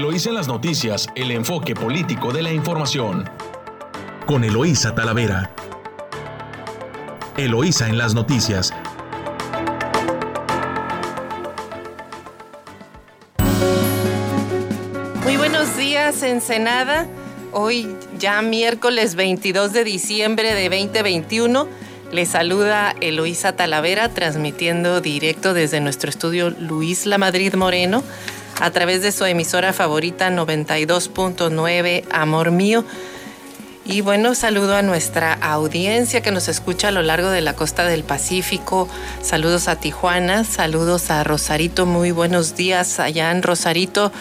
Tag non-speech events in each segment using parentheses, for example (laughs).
Eloísa en las noticias, el enfoque político de la información. Con Eloísa Talavera. Eloísa en las noticias. Muy buenos días, Ensenada. Hoy ya miércoles 22 de diciembre de 2021. Les saluda Eloísa Talavera transmitiendo directo desde nuestro estudio Luis La Madrid Moreno a través de su emisora favorita 92.9 Amor Mío. Y bueno, saludo a nuestra audiencia que nos escucha a lo largo de la costa del Pacífico. Saludos a Tijuana, saludos a Rosarito, muy buenos días allá en Rosarito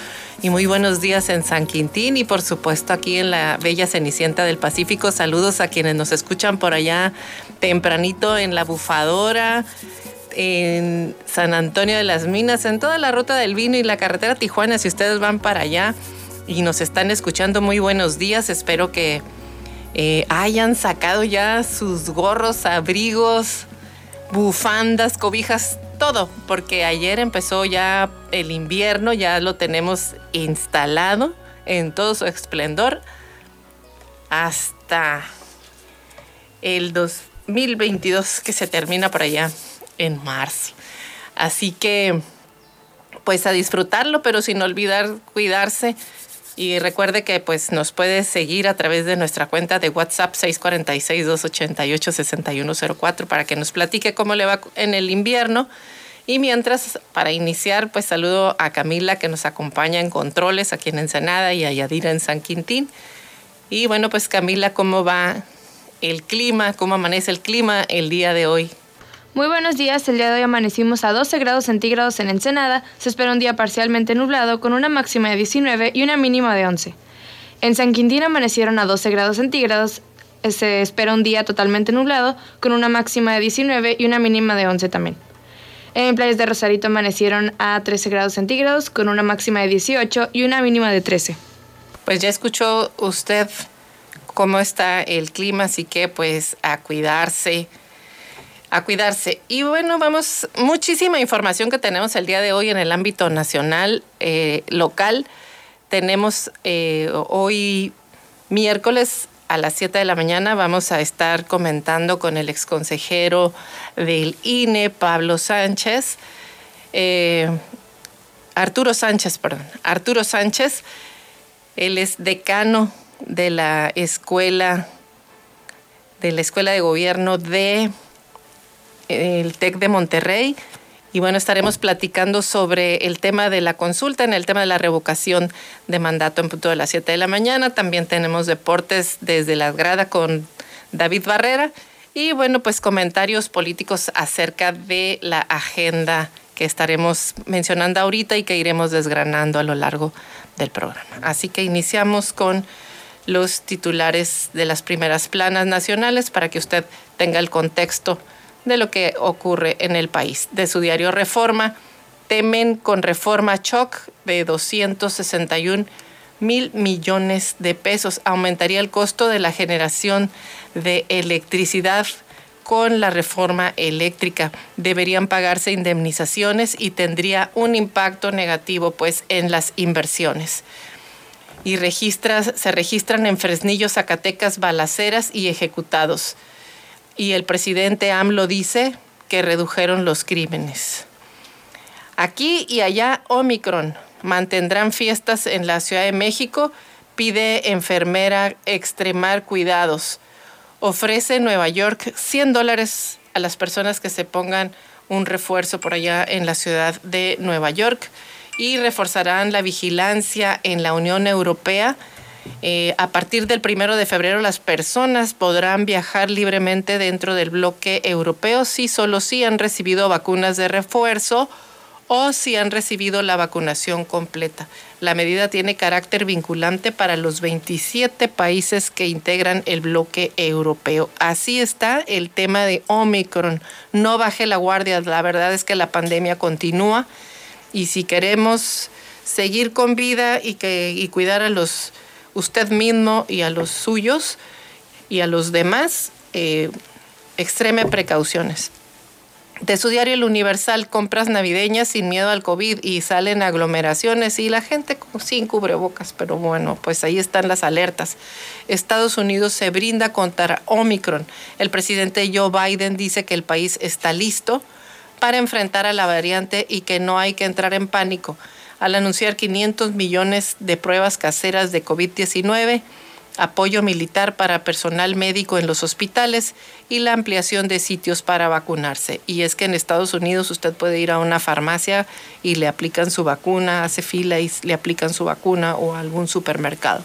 y muy buenos días en San Quintín y por supuesto aquí en la bella Cenicienta del Pacífico. Saludos a quienes nos escuchan por allá tempranito en la bufadora, en San Antonio de las Minas, en toda la ruta del vino y la carretera Tijuana, si ustedes van para allá y nos están escuchando, muy buenos días. Espero que eh, hayan sacado ya sus gorros, abrigos, bufandas, cobijas, todo, porque ayer empezó ya el invierno, ya lo tenemos instalado en todo su esplendor hasta el 2022 que se termina por allá en marzo. Así que, pues a disfrutarlo, pero sin olvidar cuidarse. Y recuerde que pues nos puede seguir a través de nuestra cuenta de WhatsApp 646-288-6104 para que nos platique cómo le va en el invierno. Y mientras, para iniciar, pues saludo a Camila que nos acompaña en controles aquí en Ensenada y a Yadira en San Quintín. Y bueno, pues Camila, ¿cómo va el clima? ¿Cómo amanece el clima el día de hoy? Muy buenos días, el día de hoy amanecimos a 12 grados centígrados en Ensenada, se espera un día parcialmente nublado con una máxima de 19 y una mínima de 11. En San Quintín amanecieron a 12 grados centígrados, se espera un día totalmente nublado con una máxima de 19 y una mínima de 11 también. En Playas de Rosarito amanecieron a 13 grados centígrados con una máxima de 18 y una mínima de 13. Pues ya escuchó usted cómo está el clima, así que pues a cuidarse a cuidarse. Y bueno, vamos, muchísima información que tenemos el día de hoy en el ámbito nacional, eh, local. Tenemos eh, hoy miércoles a las 7 de la mañana vamos a estar comentando con el exconsejero del INE, Pablo Sánchez, eh, Arturo Sánchez, perdón, Arturo Sánchez, él es decano de la escuela, de la escuela de gobierno de el TEC de Monterrey. Y bueno, estaremos platicando sobre el tema de la consulta, en el tema de la revocación de mandato en punto de las 7 de la mañana. También tenemos deportes desde la grada con David Barrera. Y bueno, pues comentarios políticos acerca de la agenda que estaremos mencionando ahorita y que iremos desgranando a lo largo del programa. Así que iniciamos con los titulares de las primeras planas nacionales para que usted tenga el contexto de lo que ocurre en el país. De su diario Reforma, temen con reforma shock de 261 mil millones de pesos. Aumentaría el costo de la generación de electricidad con la reforma eléctrica. Deberían pagarse indemnizaciones y tendría un impacto negativo pues en las inversiones. Y registras, se registran en Fresnillo, Zacatecas, balaceras y ejecutados y el presidente AMLO dice que redujeron los crímenes. Aquí y allá, Omicron. Mantendrán fiestas en la Ciudad de México. Pide enfermera extremar cuidados. Ofrece Nueva York 100 dólares a las personas que se pongan un refuerzo por allá en la ciudad de Nueva York y reforzarán la vigilancia en la Unión Europea eh, a partir del primero de febrero las personas podrán viajar libremente dentro del bloque europeo si solo si han recibido vacunas de refuerzo o si han recibido la vacunación completa. La medida tiene carácter vinculante para los 27 países que integran el bloque europeo. Así está el tema de Omicron. No baje la guardia. La verdad es que la pandemia continúa y si queremos seguir con vida y, que, y cuidar a los usted mismo y a los suyos y a los demás, eh, extreme precauciones. de su diario El Universal, compras navideñas sin miedo al COVID y salen aglomeraciones y la gente sin cubrebocas, pero bueno, pues ahí están las alertas. Estados Unidos se brinda contra Omicron. El presidente Joe Biden dice que el país está listo para enfrentar a la variante y que no hay que entrar en pánico. Al anunciar 500 millones de pruebas caseras de COVID-19, apoyo militar para personal médico en los hospitales y la ampliación de sitios para vacunarse. Y es que en Estados Unidos usted puede ir a una farmacia y le aplican su vacuna, hace fila y le aplican su vacuna o a algún supermercado.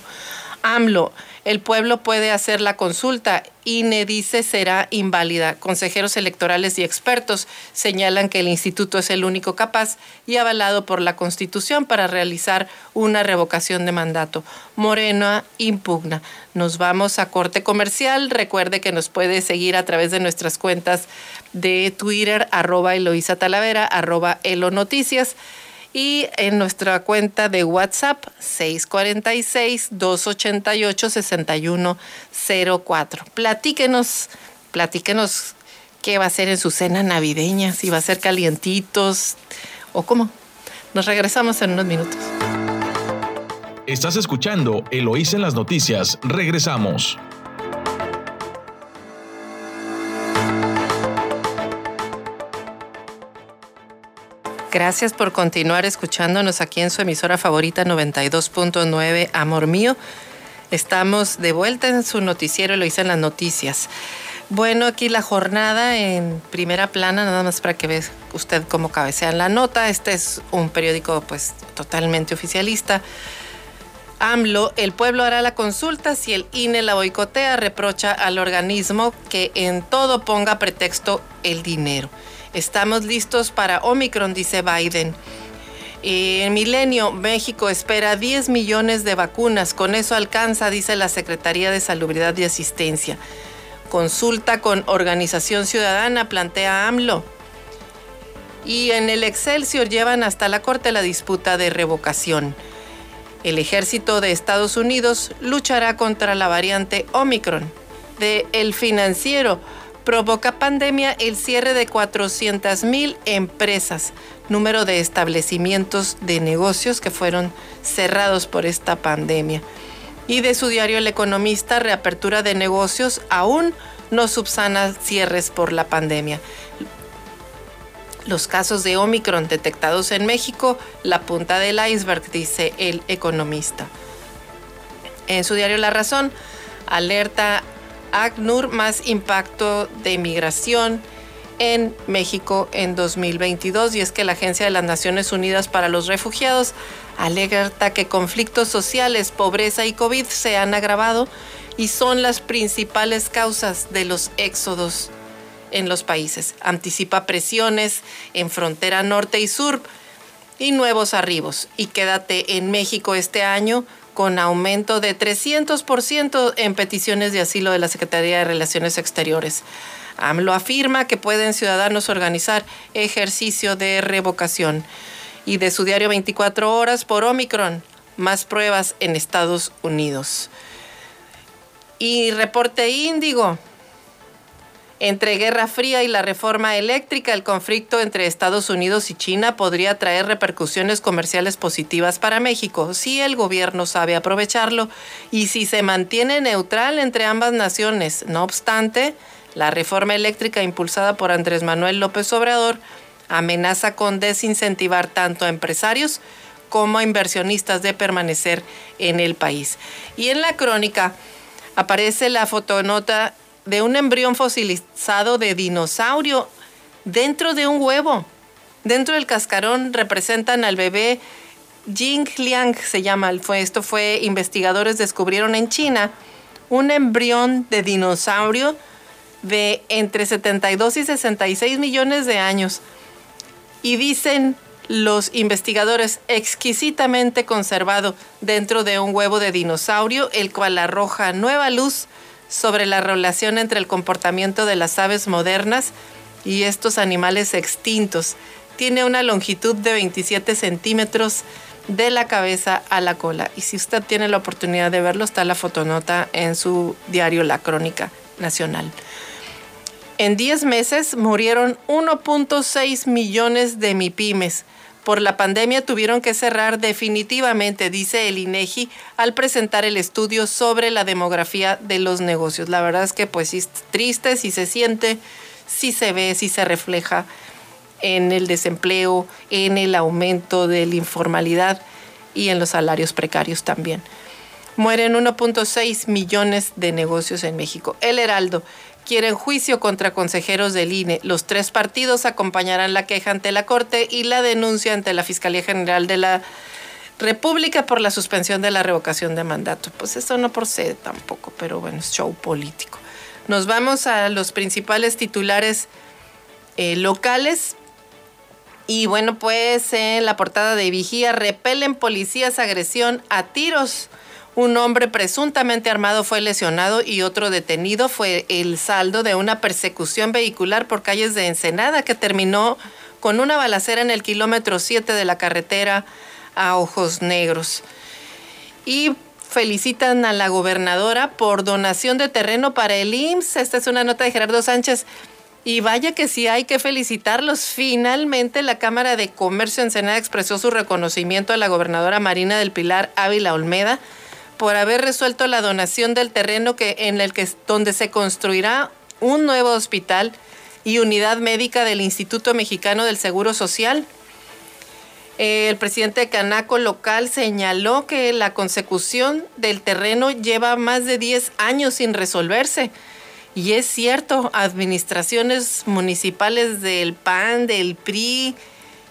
AMLO el pueblo puede hacer la consulta. INE dice será inválida. Consejeros electorales y expertos señalan que el instituto es el único capaz y avalado por la Constitución para realizar una revocación de mandato. Morena impugna. Nos vamos a corte comercial. Recuerde que nos puede seguir a través de nuestras cuentas de Twitter, arroba Eloisa Talavera, arroba Elo Noticias y en nuestra cuenta de WhatsApp 646-288-6104. Platíquenos, platíquenos qué va a ser en su cena navideña, si va a ser calientitos o cómo. Nos regresamos en unos minutos. Estás escuchando Eloísa en las noticias. Regresamos. Gracias por continuar escuchándonos aquí en su emisora favorita 92.9 Amor Mío. Estamos de vuelta en su noticiero, lo hice en las noticias. Bueno, aquí la jornada en primera plana, nada más para que vea usted cómo cabecea la nota. Este es un periódico pues totalmente oficialista. AMLO, el pueblo hará la consulta si el INE la boicotea, reprocha al organismo que en todo ponga pretexto el dinero. Estamos listos para Omicron, dice Biden. En Milenio, México espera 10 millones de vacunas. Con eso alcanza, dice la Secretaría de Salubridad y Asistencia. Consulta con Organización Ciudadana, plantea AMLO. Y en el Excelsior llevan hasta la Corte la disputa de revocación. El ejército de Estados Unidos luchará contra la variante Omicron. De El Financiero, provoca pandemia el cierre de 400 mil empresas, número de establecimientos de negocios que fueron cerrados por esta pandemia. Y de su diario El Economista, reapertura de negocios aún no subsana cierres por la pandemia. Los casos de Omicron detectados en México, la punta del iceberg, dice el economista. En su diario La Razón, alerta ACNUR más impacto de inmigración en México en 2022 y es que la Agencia de las Naciones Unidas para los Refugiados alerta que conflictos sociales, pobreza y COVID se han agravado y son las principales causas de los éxodos en los países. Anticipa presiones en frontera norte y sur y nuevos arribos. Y quédate en México este año con aumento de 300% en peticiones de asilo de la Secretaría de Relaciones Exteriores. AMLO afirma que pueden ciudadanos organizar ejercicio de revocación. Y de su diario 24 horas por Omicron, más pruebas en Estados Unidos. Y reporte índigo, entre Guerra Fría y la reforma eléctrica, el conflicto entre Estados Unidos y China podría traer repercusiones comerciales positivas para México si el gobierno sabe aprovecharlo y si se mantiene neutral entre ambas naciones. No obstante, la reforma eléctrica impulsada por Andrés Manuel López Obrador amenaza con desincentivar tanto a empresarios como a inversionistas de permanecer en el país. Y en la crónica aparece la fotonota de un embrión fosilizado de dinosaurio dentro de un huevo. Dentro del cascarón representan al bebé Jing Liang, se llama. Esto fue, investigadores descubrieron en China un embrión de dinosaurio de entre 72 y 66 millones de años. Y dicen los investigadores exquisitamente conservado dentro de un huevo de dinosaurio, el cual arroja nueva luz sobre la relación entre el comportamiento de las aves modernas y estos animales extintos. Tiene una longitud de 27 centímetros de la cabeza a la cola. Y si usted tiene la oportunidad de verlo, está la fotonota en su diario La Crónica Nacional. En 10 meses murieron 1.6 millones de MIPIMES. Por la pandemia tuvieron que cerrar definitivamente, dice el INEGI, al presentar el estudio sobre la demografía de los negocios. La verdad es que pues es triste, sí se siente, sí se ve, sí se refleja en el desempleo, en el aumento de la informalidad y en los salarios precarios también. Mueren 1.6 millones de negocios en México. El Heraldo quieren juicio contra consejeros del INE. Los tres partidos acompañarán la queja ante la Corte y la denuncia ante la Fiscalía General de la República por la suspensión de la revocación de mandato. Pues eso no procede tampoco, pero bueno, es show político. Nos vamos a los principales titulares eh, locales. Y bueno, pues en la portada de Vigía repelen policías agresión a tiros. Un hombre presuntamente armado fue lesionado y otro detenido. Fue el saldo de una persecución vehicular por calles de Ensenada que terminó con una balacera en el kilómetro 7 de la carretera a Ojos Negros. Y felicitan a la gobernadora por donación de terreno para el IMSS. Esta es una nota de Gerardo Sánchez. Y vaya que sí hay que felicitarlos. Finalmente la Cámara de Comercio Ensenada expresó su reconocimiento a la gobernadora Marina del Pilar Ávila Olmeda por haber resuelto la donación del terreno que, en el que, donde se construirá un nuevo hospital y unidad médica del Instituto Mexicano del Seguro Social. El presidente de Canaco local señaló que la consecución del terreno lleva más de 10 años sin resolverse. Y es cierto, administraciones municipales del PAN, del PRI,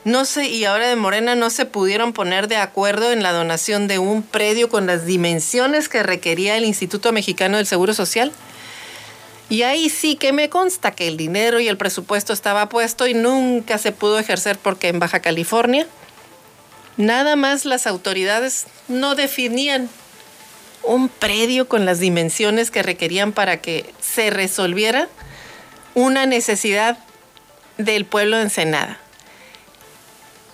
no sé, y ahora de Morena no se pudieron poner de acuerdo en la donación de un predio con las dimensiones que requería el Instituto Mexicano del Seguro Social. Y ahí sí que me consta que el dinero y el presupuesto estaba puesto y nunca se pudo ejercer porque en Baja California nada más las autoridades no definían un predio con las dimensiones que requerían para que se resolviera una necesidad del pueblo de Ensenada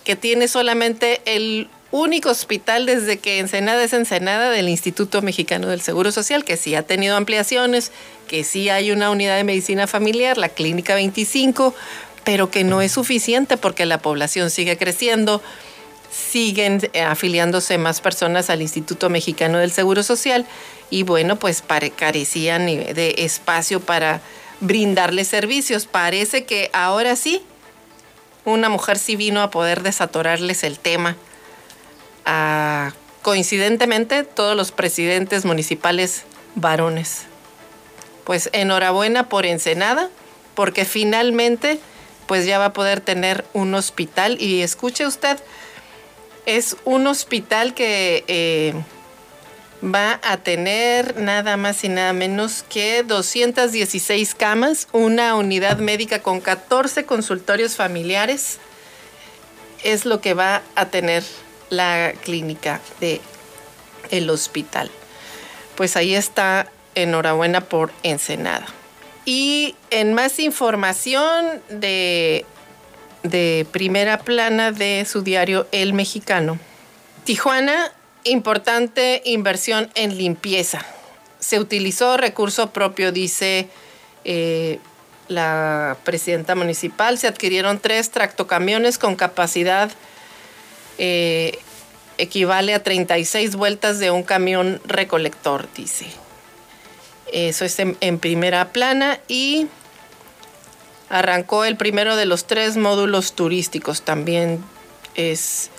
que tiene solamente el único hospital desde que Ensenada es Ensenada del Instituto Mexicano del Seguro Social, que sí ha tenido ampliaciones, que sí hay una unidad de medicina familiar, la Clínica 25, pero que no es suficiente porque la población sigue creciendo, siguen eh, afiliándose más personas al Instituto Mexicano del Seguro Social y bueno, pues carecían de espacio para brindarles servicios. Parece que ahora sí una mujer sí vino a poder desatorarles el tema. Ah, coincidentemente, todos los presidentes municipales varones. Pues enhorabuena por Ensenada, porque finalmente pues ya va a poder tener un hospital. Y escuche usted, es un hospital que eh, va a tener nada más y nada menos que 216 camas, una unidad médica con 14 consultorios familiares. Es lo que va a tener la clínica de el hospital. Pues ahí está, enhorabuena por Ensenada. Y en más información de, de primera plana de su diario El Mexicano, Tijuana importante inversión en limpieza. Se utilizó recurso propio, dice eh, la presidenta municipal. Se adquirieron tres tractocamiones con capacidad eh, equivale a 36 vueltas de un camión recolector, dice. Eso es en primera plana y arrancó el primero de los tres módulos turísticos. También es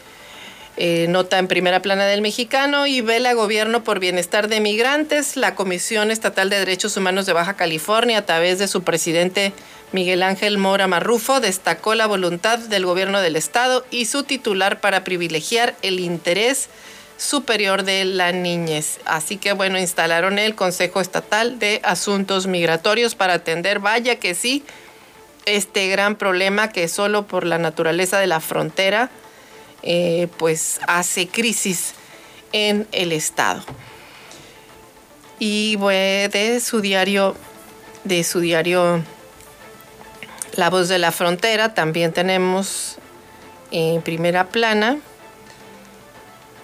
eh, nota en primera plana del mexicano y vela gobierno por bienestar de migrantes. La Comisión Estatal de Derechos Humanos de Baja California, a través de su presidente Miguel Ángel Mora Marrufo, destacó la voluntad del gobierno del estado y su titular para privilegiar el interés superior de la niñez. Así que bueno, instalaron el Consejo Estatal de Asuntos Migratorios para atender, vaya que sí, este gran problema que solo por la naturaleza de la frontera eh, pues hace crisis en el Estado. Y de su diario, de su diario La Voz de la Frontera, también tenemos en primera plana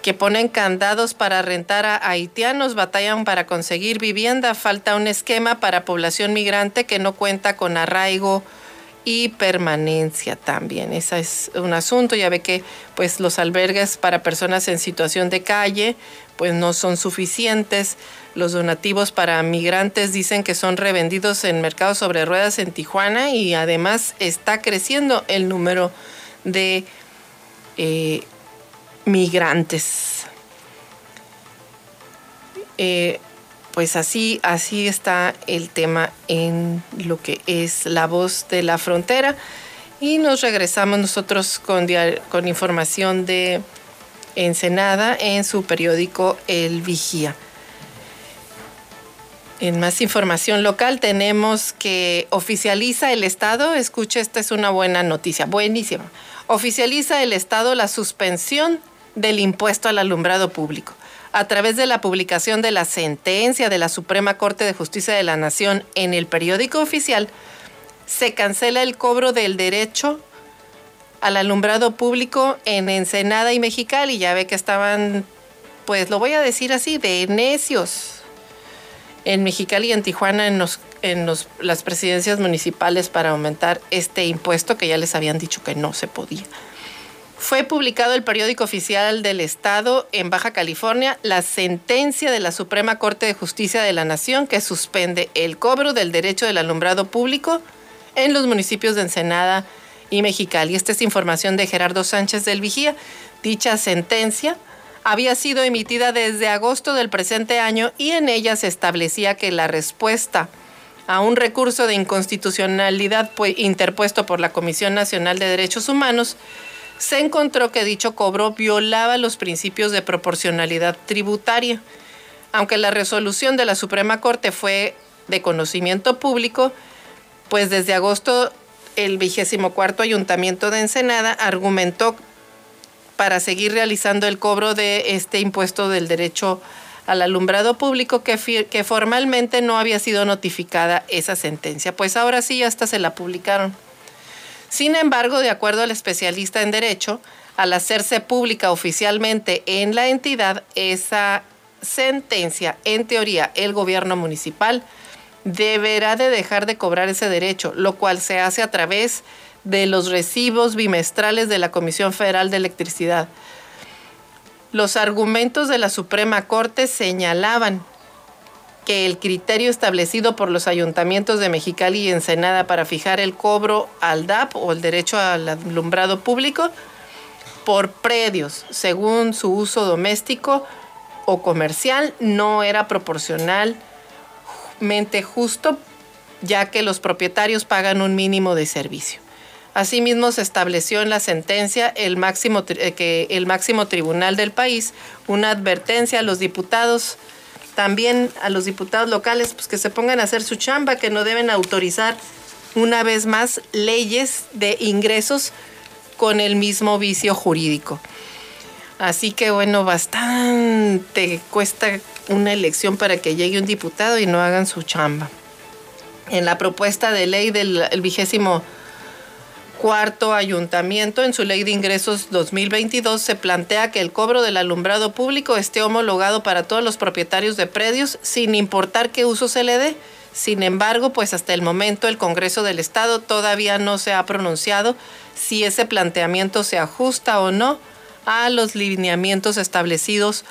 que ponen candados para rentar a haitianos, batallan para conseguir vivienda, falta un esquema para población migrante que no cuenta con arraigo y permanencia también. Ese es un asunto, ya ve que pues los albergues para personas en situación de calle pues no son suficientes. Los donativos para migrantes dicen que son revendidos en mercados sobre ruedas en Tijuana y además está creciendo el número de eh, migrantes. Eh, pues así, así está el tema en lo que es la voz de la frontera. Y nos regresamos nosotros con, información de Ensenada en su periódico El Vigía. En más información local tenemos que oficializa el Estado, escuche, esta es una buena noticia, buenísima. Oficializa el Estado la suspensión del impuesto al alumbrado público. A través de la publicación de la sentencia de la Suprema Corte de Justicia de la Nación en el periódico oficial, se cancela el cobro del derecho al alumbrado público en Ensenada y Mexicali. Ya ve que estaban, pues lo voy a decir así, de necios. En Mexicali y en Tijuana, en, en las presidencias municipales para aumentar este impuesto que ya les habían dicho que no se podía. Fue publicado el periódico oficial del Estado en Baja California la sentencia de la Suprema Corte de Justicia de la Nación que suspende el cobro del derecho del alumbrado público en los municipios de Ensenada y Mexicali. Esta es información de Gerardo Sánchez del Vigía. Dicha sentencia había sido emitida desde agosto del presente año y en ella se establecía que la respuesta a un recurso de inconstitucionalidad pues, interpuesto por la Comisión Nacional de Derechos Humanos se encontró que dicho cobro violaba los principios de proporcionalidad tributaria. Aunque la resolución de la Suprema Corte fue de conocimiento público, pues desde agosto el vigésimo cuarto Ayuntamiento de Ensenada argumentó para seguir realizando el cobro de este impuesto del derecho al alumbrado público que, que formalmente no había sido notificada esa sentencia. Pues ahora sí, hasta se la publicaron. Sin embargo, de acuerdo al especialista en derecho, al hacerse pública oficialmente en la entidad, esa sentencia, en teoría, el gobierno municipal deberá de dejar de cobrar ese derecho, lo cual se hace a través de los recibos bimestrales de la Comisión Federal de Electricidad. Los argumentos de la Suprema Corte señalaban que el criterio establecido por los ayuntamientos de Mexicali y Ensenada para fijar el cobro al DAP o el derecho al alumbrado público por predios según su uso doméstico o comercial no era proporcionalmente justo ya que los propietarios pagan un mínimo de servicio. Asimismo, se estableció en la sentencia el máximo, eh, que el máximo tribunal del país una advertencia a los diputados también a los diputados locales pues que se pongan a hacer su chamba, que no deben autorizar una vez más leyes de ingresos con el mismo vicio jurídico. Así que bueno, bastante cuesta una elección para que llegue un diputado y no hagan su chamba. En la propuesta de ley del vigésimo cuarto ayuntamiento, en su ley de ingresos 2022, se plantea que el cobro del alumbrado público esté homologado para todos los propietarios de predios, sin importar qué uso se le dé. Sin embargo, pues hasta el momento el Congreso del Estado todavía no se ha pronunciado si ese planteamiento se ajusta o no a los lineamientos establecidos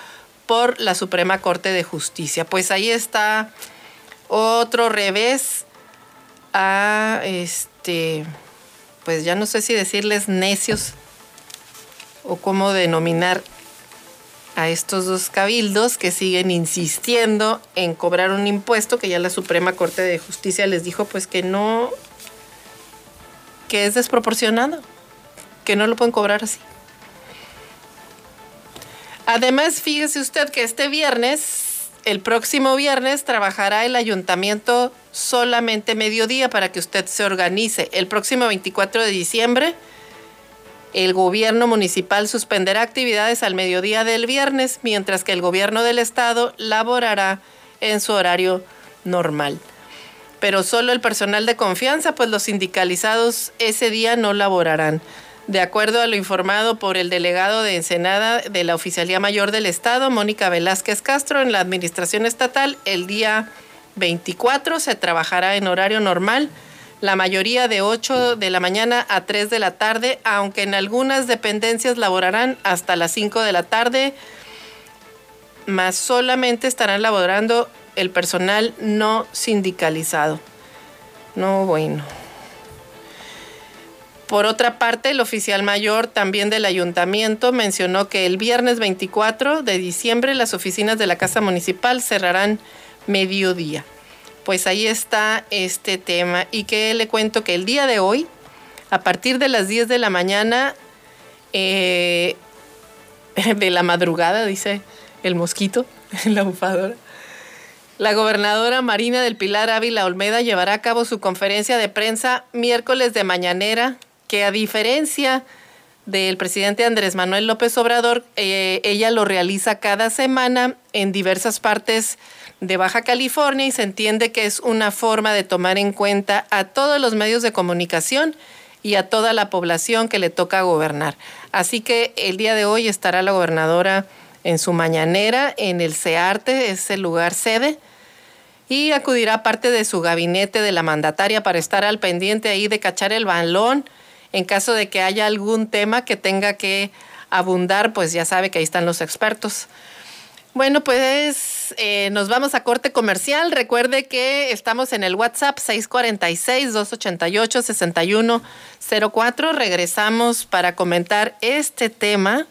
por la Suprema Corte de Justicia. Pues ahí está otro revés a este pues ya no sé si decirles necios o cómo denominar a estos dos cabildos que siguen insistiendo en cobrar un impuesto que ya la Suprema Corte de Justicia les dijo pues que no, que es desproporcionado, que no lo pueden cobrar así. Además, fíjese usted que este viernes el próximo viernes trabajará el ayuntamiento solamente mediodía para que usted se organice. El próximo 24 de diciembre, el gobierno municipal suspenderá actividades al mediodía del viernes, mientras que el gobierno del estado laborará en su horario normal. Pero solo el personal de confianza, pues los sindicalizados ese día no laborarán. De acuerdo a lo informado por el delegado de Ensenada de la Oficialía Mayor del Estado, Mónica Velázquez Castro, en la Administración Estatal, el día 24 se trabajará en horario normal, la mayoría de 8 de la mañana a 3 de la tarde, aunque en algunas dependencias laborarán hasta las 5 de la tarde, más solamente estarán laborando el personal no sindicalizado. No, bueno. Por otra parte, el oficial mayor también del ayuntamiento mencionó que el viernes 24 de diciembre las oficinas de la Casa Municipal cerrarán mediodía. Pues ahí está este tema y que le cuento que el día de hoy, a partir de las 10 de la mañana, eh, (laughs) de la madrugada, dice el mosquito, (laughs) la bufadora, la gobernadora Marina del Pilar Ávila Olmeda llevará a cabo su conferencia de prensa miércoles de mañanera que a diferencia del presidente Andrés Manuel López Obrador, eh, ella lo realiza cada semana en diversas partes de Baja California y se entiende que es una forma de tomar en cuenta a todos los medios de comunicación y a toda la población que le toca gobernar. Así que el día de hoy estará la gobernadora en su mañanera en el CEARTE, es el lugar sede, y acudirá parte de su gabinete de la mandataria para estar al pendiente ahí de cachar el balón en caso de que haya algún tema que tenga que abundar, pues ya sabe que ahí están los expertos. Bueno, pues eh, nos vamos a corte comercial. Recuerde que estamos en el WhatsApp 646-288-6104. Regresamos para comentar este tema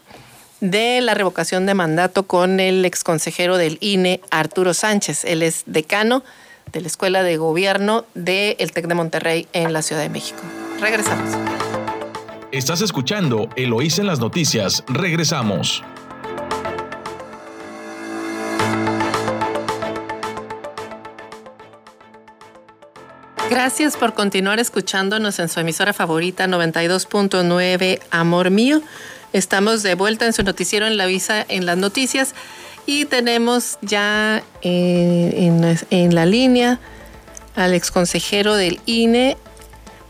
de la revocación de mandato con el exconsejero del INE, Arturo Sánchez. Él es decano de la Escuela de Gobierno del TEC de Monterrey en la Ciudad de México. Regresamos. Estás escuchando Eloís en las noticias. Regresamos. Gracias por continuar escuchándonos en su emisora favorita 92.9 Amor Mío. Estamos de vuelta en su noticiero en la visa en las noticias y tenemos ya eh, en, la línea al exconsejero del INE,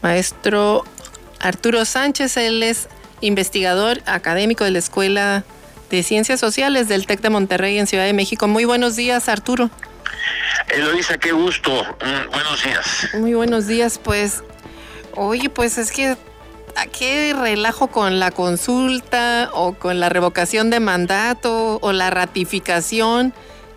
maestro Arturo Sánchez. Él es investigador académico de la Escuela de Ciencias Sociales del TEC de Monterrey en Ciudad de México. Muy buenos días, Arturo. Eloisa, qué gusto. Mm, buenos días. Muy buenos días, pues. Oye, pues es que qué relajo con la consulta o con la revocación de mandato o la ratificación.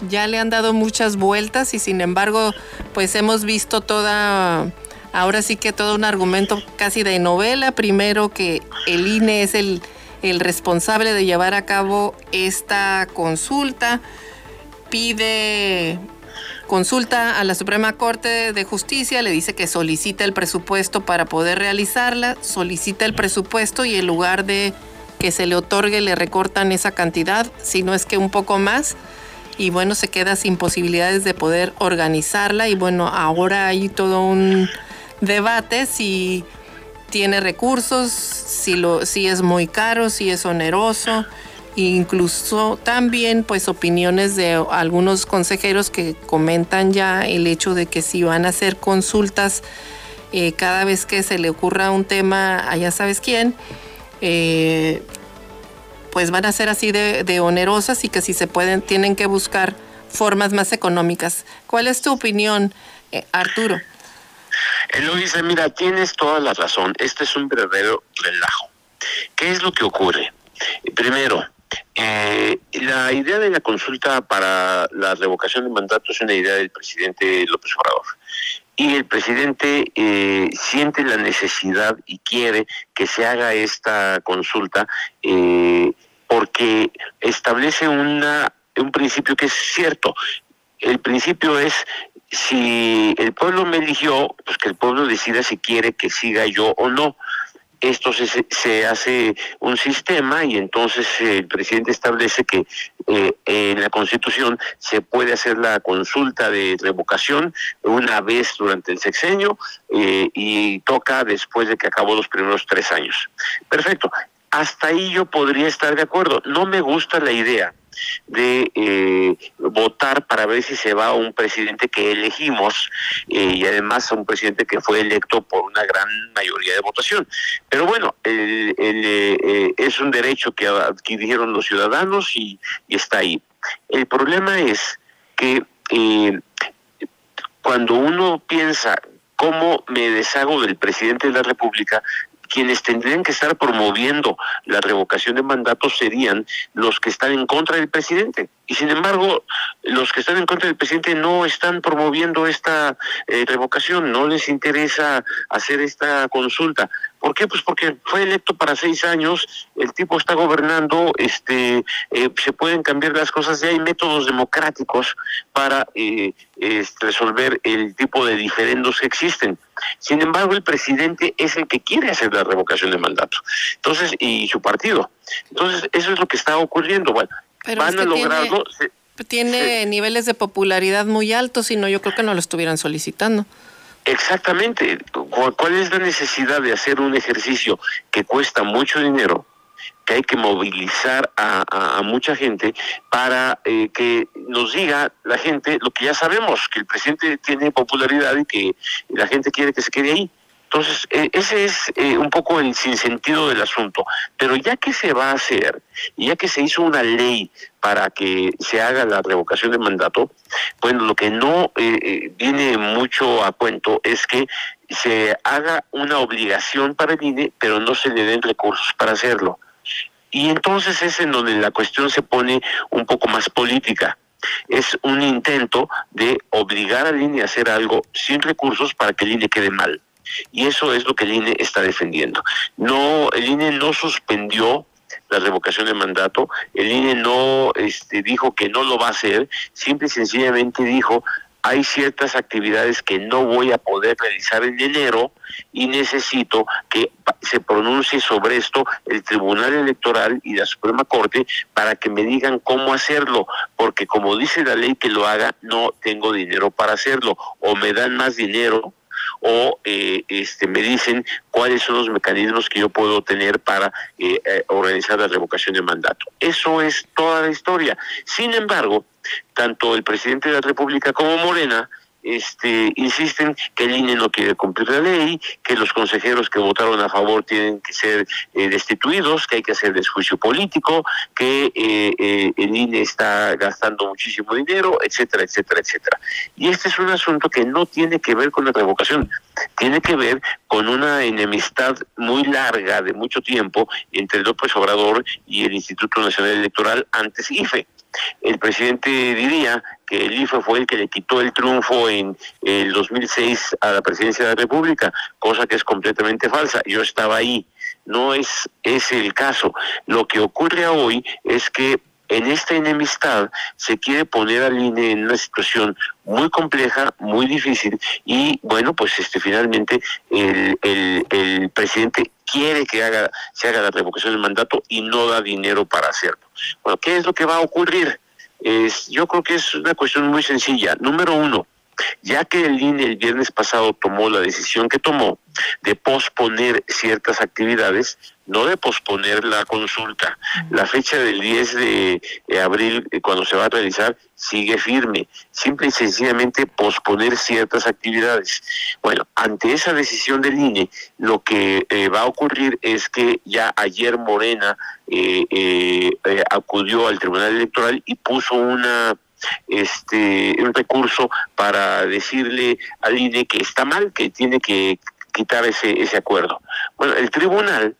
Ya le han dado muchas vueltas y sin embargo, pues hemos visto toda ahora sí que todo un argumento casi de novela. Primero que el INE es el, el responsable de llevar a cabo esta consulta. Pide consulta a la Suprema Corte de Justicia, le dice que solicita el presupuesto para poder realizarla, solicita el presupuesto y en lugar de que se le otorgue le recortan esa cantidad, si no es que un poco más, y bueno, se queda sin posibilidades de poder organizarla. Y bueno, ahora hay todo un debate si tiene recursos, si, lo, si es muy caro, si es oneroso, incluso también pues opiniones de algunos consejeros que comentan ya el hecho de que si van a hacer consultas eh, cada vez que se le ocurra un tema a ya sabes quién, eh, pues van a ser así de, onerosas y que si se pueden, tienen que buscar formas más económicas. ¿Cuál es tu opinión, eh, Arturo? Eloisa, mira, tienes toda la razón. Este es un verdadero relajo. ¿Qué es lo que ocurre? Primero, eh, la idea de la consulta para la revocación de mandato es una idea del presidente López Obrador. Y el presidente eh, siente la necesidad y quiere que se haga esta consulta eh, porque establece una, un principio que es cierto. El principio es si el pueblo me eligió, pues que el pueblo decida si quiere que siga yo o no. Esto se, hace un sistema y entonces el presidente establece que eh, en la Constitución se puede hacer la consulta de revocación una vez durante el sexenio eh, y toca después de que acabó los primeros tres años. Perfecto. Hasta ahí yo podría estar de acuerdo. No me gusta la idea de eh, votar para ver si se va a un presidente que elegimos eh, y además a un presidente que fue electo por una gran mayoría de votación. Pero bueno, es un derecho que adquirieron los ciudadanos y está ahí. El problema es que cuando uno piensa cómo me deshago del presidente de la República, quienes tendrían que estar promoviendo la revocación de mandatos serían los que están en contra del presidente. Y sin embargo, los que están en contra del presidente no están promoviendo esta eh, revocación, no les interesa hacer esta consulta. ¿Por qué? Pues porque fue electo para seis años, el tipo está gobernando, este, eh, se pueden cambiar las cosas, y hay métodos democráticos para eh, resolver el tipo de diferendos que existen. Sin embargo, el presidente es el que quiere hacer la revocación de mandato. Entonces, y su partido. Entonces, eso es lo que está ocurriendo. Bueno, van a lograrlo. Tiene, niveles de popularidad muy altos y no, yo creo que no lo estuvieran solicitando. Exactamente. ¿Cuál es la necesidad de hacer un ejercicio que cuesta mucho dinero? que hay que movilizar a, mucha gente para eh, que nos diga la gente lo que ya sabemos, que el presidente tiene popularidad y que la gente quiere que se quede ahí. Entonces, eh, ese es eh, un poco el sinsentido del asunto. Pero ya que se va a hacer, ya que se hizo una ley para que se haga la revocación de mandato, bueno, lo que no eh, viene mucho a cuento es que se haga una obligación para el INE, pero no se le den recursos para hacerlo. Y entonces es en donde la cuestión se pone un poco más política es un intento de obligar al INE a hacer algo sin recursos para que el INE quede mal. Y eso es lo que el INE está defendiendo. No, el INE no suspendió la revocación de mandato, el INE no este, dijo que no lo va a hacer, simple y sencillamente dijo hay ciertas actividades que no voy a poder realizar en enero y necesito que se pronuncie sobre esto el Tribunal Electoral y la Suprema Corte para que me digan cómo hacerlo, porque como dice la ley que lo haga, no tengo dinero para hacerlo, o me dan más dinero o eh, este, me dicen cuáles son los mecanismos que yo puedo tener para eh, eh, organizar la revocación de mandato. Eso es toda la historia. Sin embargo, tanto el presidente de la República como Morena este, insisten que el INE no quiere cumplir la ley, que los consejeros que votaron a favor tienen que ser eh, destituidos, que hay que hacer desjuicio político, que eh, eh, el INE está gastando muchísimo dinero, etcétera, etcétera, etcétera. Y este es un asunto que no tiene que ver con la revocación, tiene que ver con una enemistad muy larga de mucho tiempo entre López Obrador y el Instituto Nacional Electoral, antes IFE. El presidente diría que el IFE fue el que le quitó el triunfo en el 2006 a la presidencia de la República, cosa que es completamente falsa. Yo estaba ahí. No es ese el caso. Lo que ocurre hoy es que en esta enemistad se quiere poner al INE en una situación muy compleja, muy difícil y bueno, pues este finalmente el, el, presidente quiere que haga, se haga la revocación del mandato y no da dinero para hacerlo. Bueno, ¿qué es lo que va a ocurrir? Es, yo creo que es una cuestión muy sencilla. Número uno, ya que el INE el viernes pasado tomó la decisión que tomó de posponer ciertas actividades, no de posponer la consulta. La fecha del 10 de abril, eh, cuando se va a realizar, sigue firme. Simple y sencillamente posponer ciertas actividades. Bueno, ante esa decisión del INE, lo que eh, va a ocurrir es que ya ayer Morena eh, acudió al Tribunal Electoral y puso una este un recurso para decirle al INE que está mal, que tiene que quitar ese, ese acuerdo. Bueno, el tribunal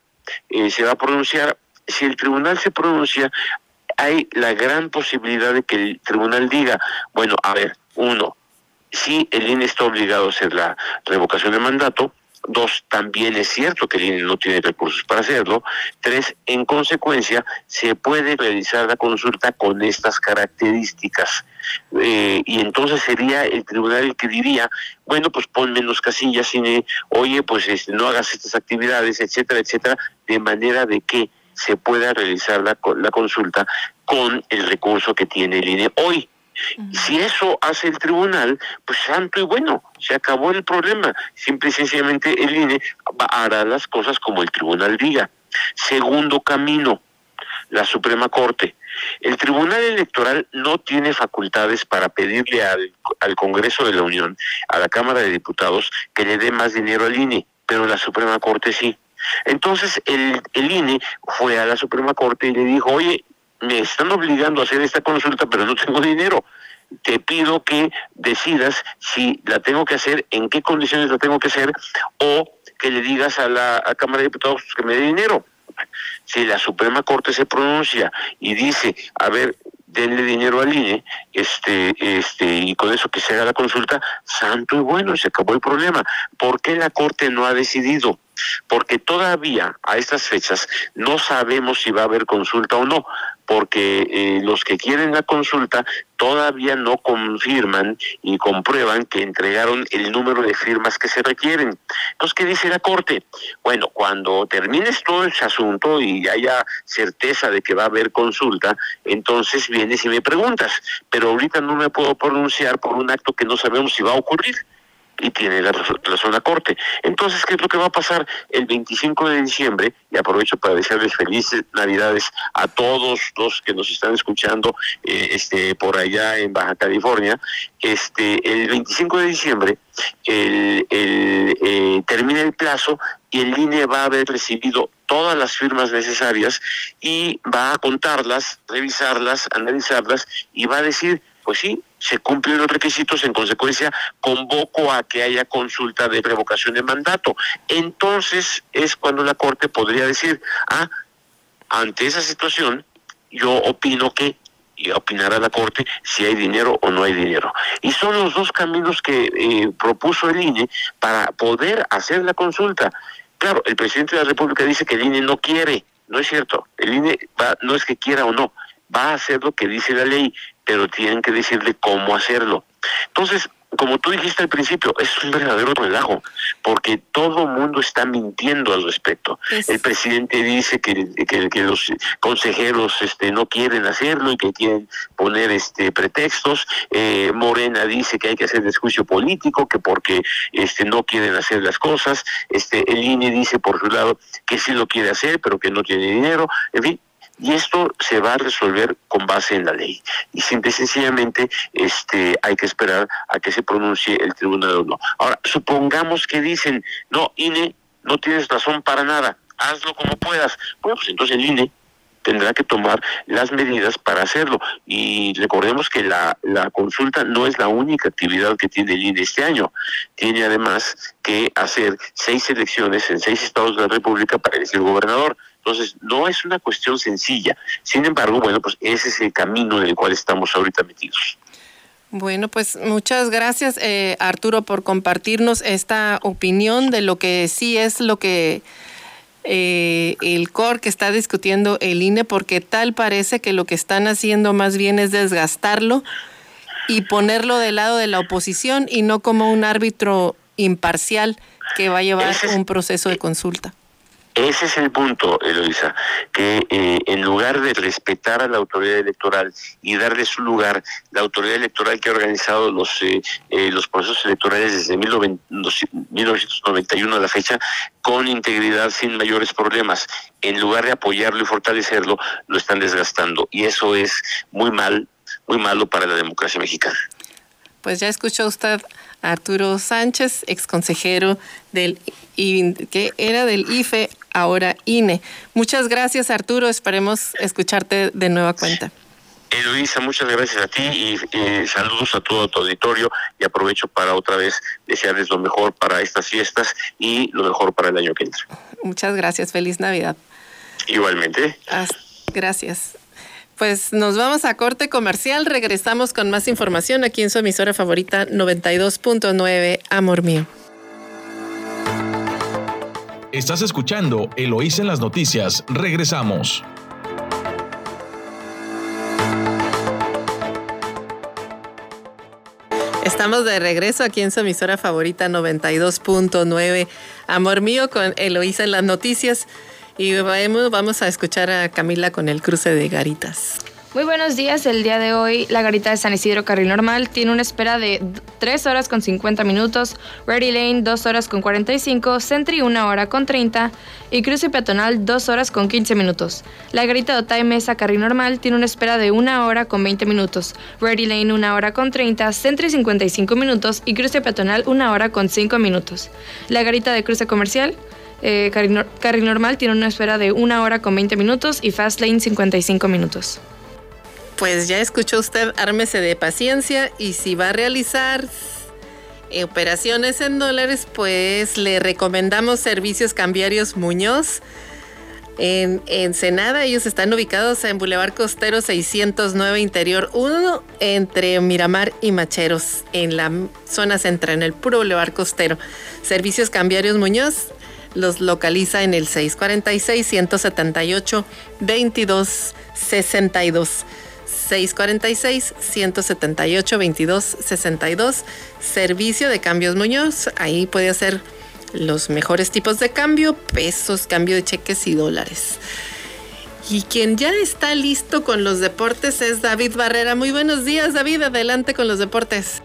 eh, se va a pronunciar. Si el tribunal se pronuncia, hay la gran posibilidad de que el tribunal diga, bueno, a ver, uno, si el INE está obligado a hacer la revocación de mandato, Dos, también es cierto que el INE no tiene recursos para hacerlo. Tres, en consecuencia, se puede realizar la consulta con estas características. Eh, y entonces sería el tribunal el que diría, bueno, pues pon menos casillas, cine, oye, pues no hagas estas actividades, etcétera, etcétera, de manera de que se pueda realizar la, la consulta con el recurso que tiene el INE hoy. Si eso hace el tribunal, pues santo y bueno, se acabó el problema. Simple y sencillamente el INE hará las cosas como el tribunal diga. Segundo camino, la Suprema Corte. El Tribunal Electoral no tiene facultades para pedirle al, Congreso de la Unión, a la Cámara de Diputados, que le dé más dinero al INE, pero la Suprema Corte sí. Entonces el, el INE fue a la Suprema Corte y le dijo, oye, me están obligando a hacer esta consulta, pero no tengo dinero. Te pido que decidas si la tengo que hacer, en qué condiciones la tengo que hacer, o que le digas a la Cámara de Diputados que me dé dinero. Si la Suprema Corte se pronuncia y dice, a ver, denle dinero al INE, este, este, y con eso que se haga la consulta, santo y bueno, se acabó el problema. ¿Por qué la Corte no ha decidido? Porque todavía a estas fechas no sabemos si va a haber consulta o no porque eh, los que quieren la consulta todavía no confirman y comprueban que entregaron el número de firmas que se requieren. Entonces, ¿qué dice la Corte? Bueno, cuando termines todo ese asunto y haya certeza de que va a haber consulta, entonces vienes y me preguntas, pero ahorita no me puedo pronunciar por un acto que no sabemos si va a ocurrir y tiene la razón la Corte. Entonces, ¿qué es lo que va a pasar el 25 de diciembre? Y aprovecho para desearles felices Navidades a todos los que nos están escuchando eh, este, por allá en Baja California. Este, el 25 de diciembre el, eh, termina el plazo y el INE va a haber recibido todas las firmas necesarias y va a contarlas, revisarlas, analizarlas y va a decir pues sí, se cumplen los requisitos, en consecuencia convoco a que haya consulta de revocación de mandato. Entonces es cuando la Corte podría decir, ah, ante esa situación, yo opino que y opinará la Corte si hay dinero o no hay dinero. Y son los dos caminos que eh, propuso el INE para poder hacer la consulta. Claro, el presidente de la República dice que el INE no quiere, no es cierto, el INE no es que quiera o no, va a hacer lo que dice la ley, pero tienen que decirle cómo hacerlo. Entonces, como tú dijiste al principio, es un verdadero relajo, porque todo el mundo está mintiendo al respecto. El presidente dice que, que, los consejeros este, no quieren hacerlo y que quieren poner este pretextos. Eh, Morena dice que hay que hacer desjuicio político, que porque este, no quieren hacer las cosas. Este, el INE dice por su lado que sí lo quiere hacer, pero que no tiene dinero. En fin, y esto se va a resolver con base en la ley. Y simple y sencillamente este, hay que esperar a que se pronuncie el tribunal o no. Ahora, supongamos que dicen, no, INE, no tienes razón para nada, hazlo como puedas. Bueno, pues entonces el INE tendrá que tomar las medidas para hacerlo. Y recordemos que la, la consulta no es la única actividad que tiene el INE este año. Tiene además que hacer seis elecciones en seis estados de la República para elegir gobernador. Entonces, no es una cuestión sencilla. Sin embargo, bueno, pues ese es el camino en el cual estamos ahorita metidos. Bueno, pues muchas gracias, eh, Arturo, por compartirnos esta opinión de lo que sí es lo que eh, el COR que está discutiendo el INE, porque tal parece que lo que están haciendo más bien es desgastarlo y ponerlo del lado de la oposición y no como un árbitro imparcial que va a llevar un proceso de consulta. Ese es el punto, Eloisa, que eh, en lugar de respetar a la autoridad electoral y darle su lugar, la autoridad electoral que ha organizado los, eh, eh, los procesos electorales desde 1991 a la fecha, con integridad, sin mayores problemas, en lugar de apoyarlo y fortalecerlo, lo están desgastando. Y eso es muy mal, muy malo para la democracia mexicana. Pues ya escuchó usted a Arturo Sánchez, ex consejero del que era del IFE, ahora INE. Muchas gracias Arturo, esperemos escucharte de nueva cuenta. Eloisa, muchas gracias a ti y saludos a todo tu auditorio y aprovecho para otra vez desearles lo mejor para estas fiestas y lo mejor para el año que entra. Muchas gracias, feliz Navidad. Igualmente. gracias. Pues nos vamos a corte comercial, regresamos con más información aquí en su emisora favorita 92.9, Amor Mío. Estás escuchando Eloís en las noticias, regresamos. Estamos de regreso aquí en su emisora favorita 92.9, Amor Mío, con Eloísa en las noticias. Y vamos a escuchar a Camila con el cruce de garitas. Muy buenos días. El día de hoy, la garita de San Isidro Carril Normal tiene una espera de 3 horas con 50 minutos, Ready Lane 2 horas con 45, Sentry 1 hora con 30 y Cruce Peatonal 2 horas con 15 minutos. La garita de Otay Mesa Carril Normal tiene una espera de 1 hora con 20 minutos, Ready Lane 1 hora con 30, Sentry 55 minutos y Cruce Peatonal 1 hora con 5 minutos. La garita de Cruce Comercial eh, carril, normal tiene una espera de 1 hora con 20 minutos y Fast Lane 55 minutos pues ya escuchó usted, ármese de paciencia y si va a realizar operaciones en dólares, pues le recomendamos Servicios Cambiarios Muñoz. En Ensenada, ellos están ubicados en Boulevard Costero 609 Interior 1, entre Miramar y Macheros, en la zona central, en el puro Boulevard Costero. Servicios Cambiarios Muñoz los localiza en el 646-178-2262. 646-178-2262. Servicio de cambios Muñoz. Ahí puede hacer los mejores tipos de cambio, pesos, cambio de cheques y dólares. Y quien ya está listo con los deportes es David Barrera. Muy buenos días, David. Adelante con los deportes.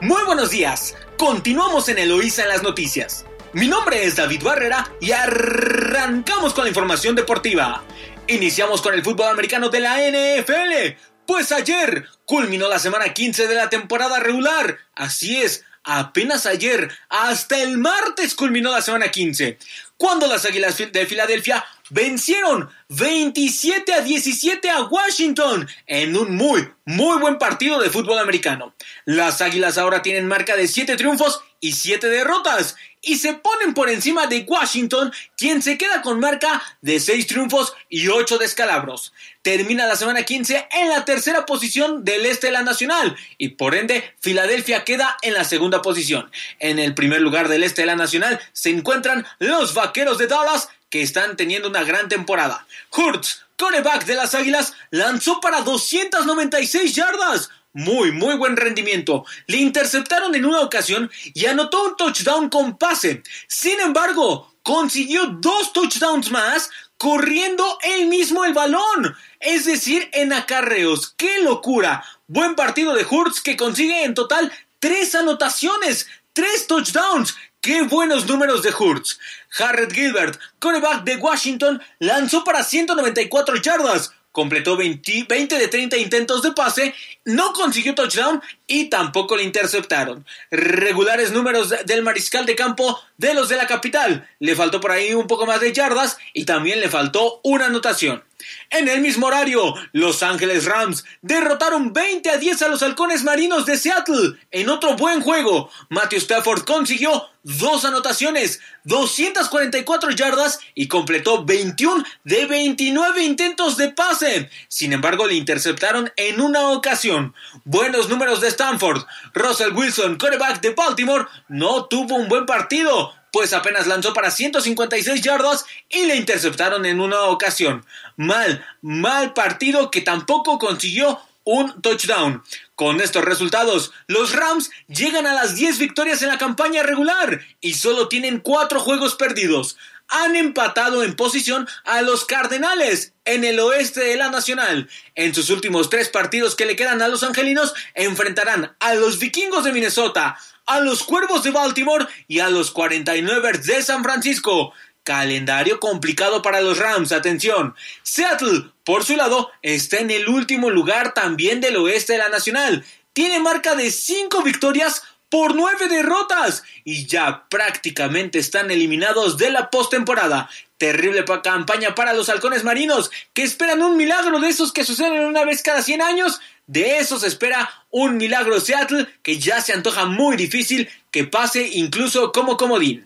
Muy buenos días. Continuamos en Eloísa en las noticias. Mi nombre es David Barrera y arrancamos con la información deportiva. Iniciamos con el fútbol americano de la NFL, pues ayer culminó la semana 15 de la temporada regular. Así es, apenas ayer, hasta el martes culminó la semana 15, cuando las Águilas de Filadelfia vencieron 27 a 17 a Washington en un muy, muy buen partido de fútbol americano. Las Águilas ahora tienen marca de 7 triunfos y 7 derrotas y se ponen por encima de Washington, quien se queda con marca de 6 triunfos y 8 descalabros. Termina la semana 15 en la tercera posición del este de la Nacional y por ende Filadelfia queda en la segunda posición. En el primer lugar del este de la Nacional se encuentran los Vaqueros de Dallas que están teniendo una gran temporada. Hurts, coreback de las Águilas, lanzó para 296 yardas muy, muy buen rendimiento. Le interceptaron en una ocasión y anotó un touchdown con pase. Sin embargo, consiguió dos touchdowns más corriendo él mismo el balón. Es decir, en acarreos. ¡Qué locura! Buen partido de Hurts que consigue en total tres anotaciones, tres touchdowns. ¡Qué buenos números de Hurts! Harrod Gilbert, coreback de Washington, lanzó para 194 yardas completó 20, de 30 intentos de pase, no consiguió touchdown y tampoco le interceptaron. Regulares números del mariscal de campo de los de la capital. Le faltó por ahí un poco más de yardas y también le faltó una anotación. En el mismo horario, Los Ángeles Rams derrotaron 20 a 10 a los halcones marinos de Seattle en otro buen juego. Matthew Stafford consiguió dos anotaciones, 244 yardas y completó 21 de 29 intentos de pase. Sin embargo, le interceptaron en una ocasión. Buenos números de Stanford. Russell Wilson, quarterback de Baltimore, no tuvo un buen partido pues apenas lanzó para 156 yardas y le interceptaron en una ocasión. Mal, mal partido que tampoco consiguió un touchdown. Con estos resultados, los Rams llegan a las 10 victorias en la campaña regular y solo tienen 4 juegos perdidos. Han empatado en posición a los Cardenales en el oeste de la Nacional. En sus últimos tres partidos que le quedan a los Angelinos, enfrentarán a los Vikingos de Minnesota, a los Cuervos de Baltimore y a los 49ers de San Francisco. Calendario complicado para los Rams, atención. Seattle, por su lado, está en el último lugar también del oeste de la Nacional. Tiene marca de 5 victorias por 9 derrotas y ya prácticamente están eliminados de la postemporada. Terrible campaña para los halcones marinos que esperan un milagro de esos que suceden una vez cada 100 años. De eso se espera un milagro Seattle que ya se antoja muy difícil que pase incluso como comodín.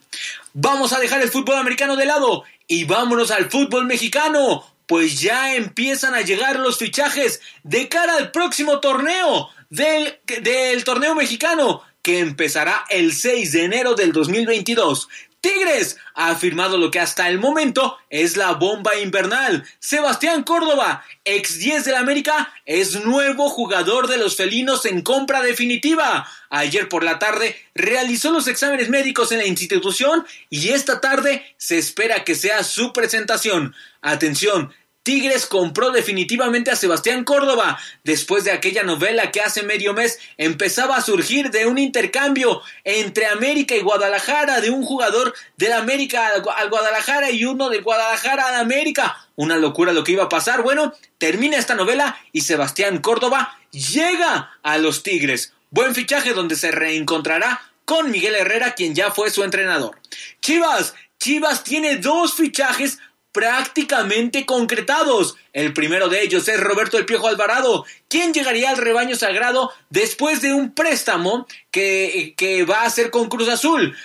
Vamos a dejar el fútbol americano de lado y vámonos al fútbol mexicano, pues ya empiezan a llegar los fichajes de cara al próximo torneo del, del torneo mexicano que empezará el 6 de enero del 2022. Tigres ha afirmado lo que hasta el momento es la bomba invernal. Sebastián Córdoba, ex 10 del América, es nuevo jugador de los felinos en compra definitiva. Ayer por la tarde realizó los exámenes médicos en la institución y esta tarde se espera que sea su presentación. Atención, Tigres compró definitivamente a Sebastián Córdoba. Después de aquella novela que hace medio mes empezaba a surgir de un intercambio entre América y Guadalajara, de un jugador del América al Guadalajara y uno del Guadalajara al América. Una locura lo que iba a pasar. Bueno, termina esta novela y Sebastián Córdoba llega a los Tigres. Buen fichaje donde se reencontrará con Miguel Herrera, quien ya fue su entrenador. Chivas, Chivas tiene dos fichajes prácticamente concretados. El primero de ellos es Roberto El Piojo Alvarado, quien llegaría al rebaño sagrado después de un préstamo que, que va a hacer con Cruz Azul.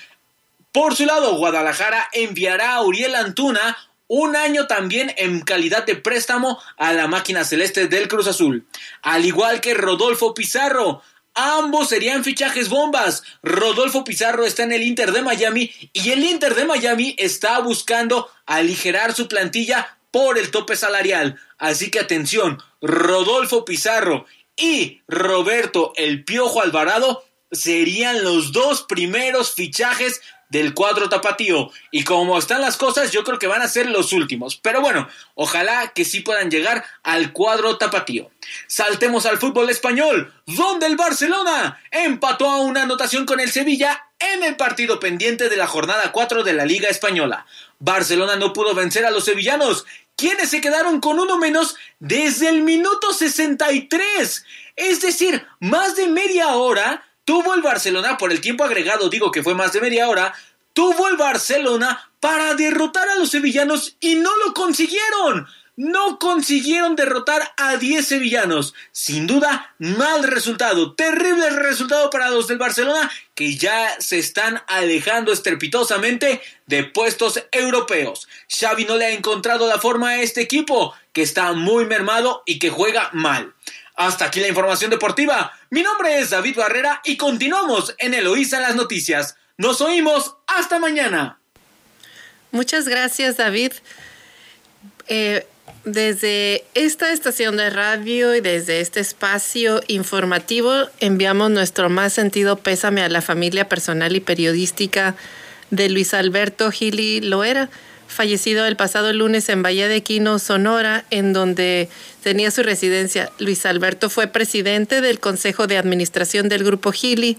Por su lado, Guadalajara enviará a Uriel Antuna un año también en calidad de préstamo a la máquina celeste del Cruz Azul. Al igual que Rodolfo Pizarro, Ambos serían fichajes bombas. Rodolfo Pizarro está en el Inter de Miami y el Inter de Miami está buscando aligerar su plantilla por el tope salarial. Así que atención, Rodolfo Pizarro y Roberto El Piojo Alvarado serían los dos primeros fichajes del cuadro tapatío. Y como están las cosas, yo creo que van a ser los últimos. Pero bueno, ojalá que sí puedan llegar al cuadro tapatío. Saltemos al fútbol español, donde el Barcelona empató a una anotación con el Sevilla en el partido pendiente de la jornada 4 de la Liga Española. Barcelona no pudo vencer a los sevillanos, quienes se quedaron con uno menos desde el minuto 63. Es decir, más de media hora tuvo el Barcelona, por el tiempo agregado digo que fue más de media hora, tuvo el Barcelona para derrotar a los sevillanos y no lo consiguieron. No consiguieron derrotar a 10 sevillanos. Sin duda, mal resultado. Terrible resultado para los del Barcelona que ya se están alejando estrepitosamente de puestos europeos. Xavi no le ha encontrado la forma a este equipo que está muy mermado y que juega mal. Hasta aquí la información deportiva. Mi nombre es David Barrera y continuamos en Eloísa las noticias. Nos oímos. Hasta mañana. Muchas gracias, David. Eh, desde esta estación de radio y desde este espacio informativo enviamos nuestro más sentido pésame a la familia personal y periodística de Luis Alberto Gili Loera fallecido el pasado lunes en Valle de Quino, Sonora, en donde tenía su residencia. Luis Alberto fue presidente del Consejo de Administración del Grupo Gili,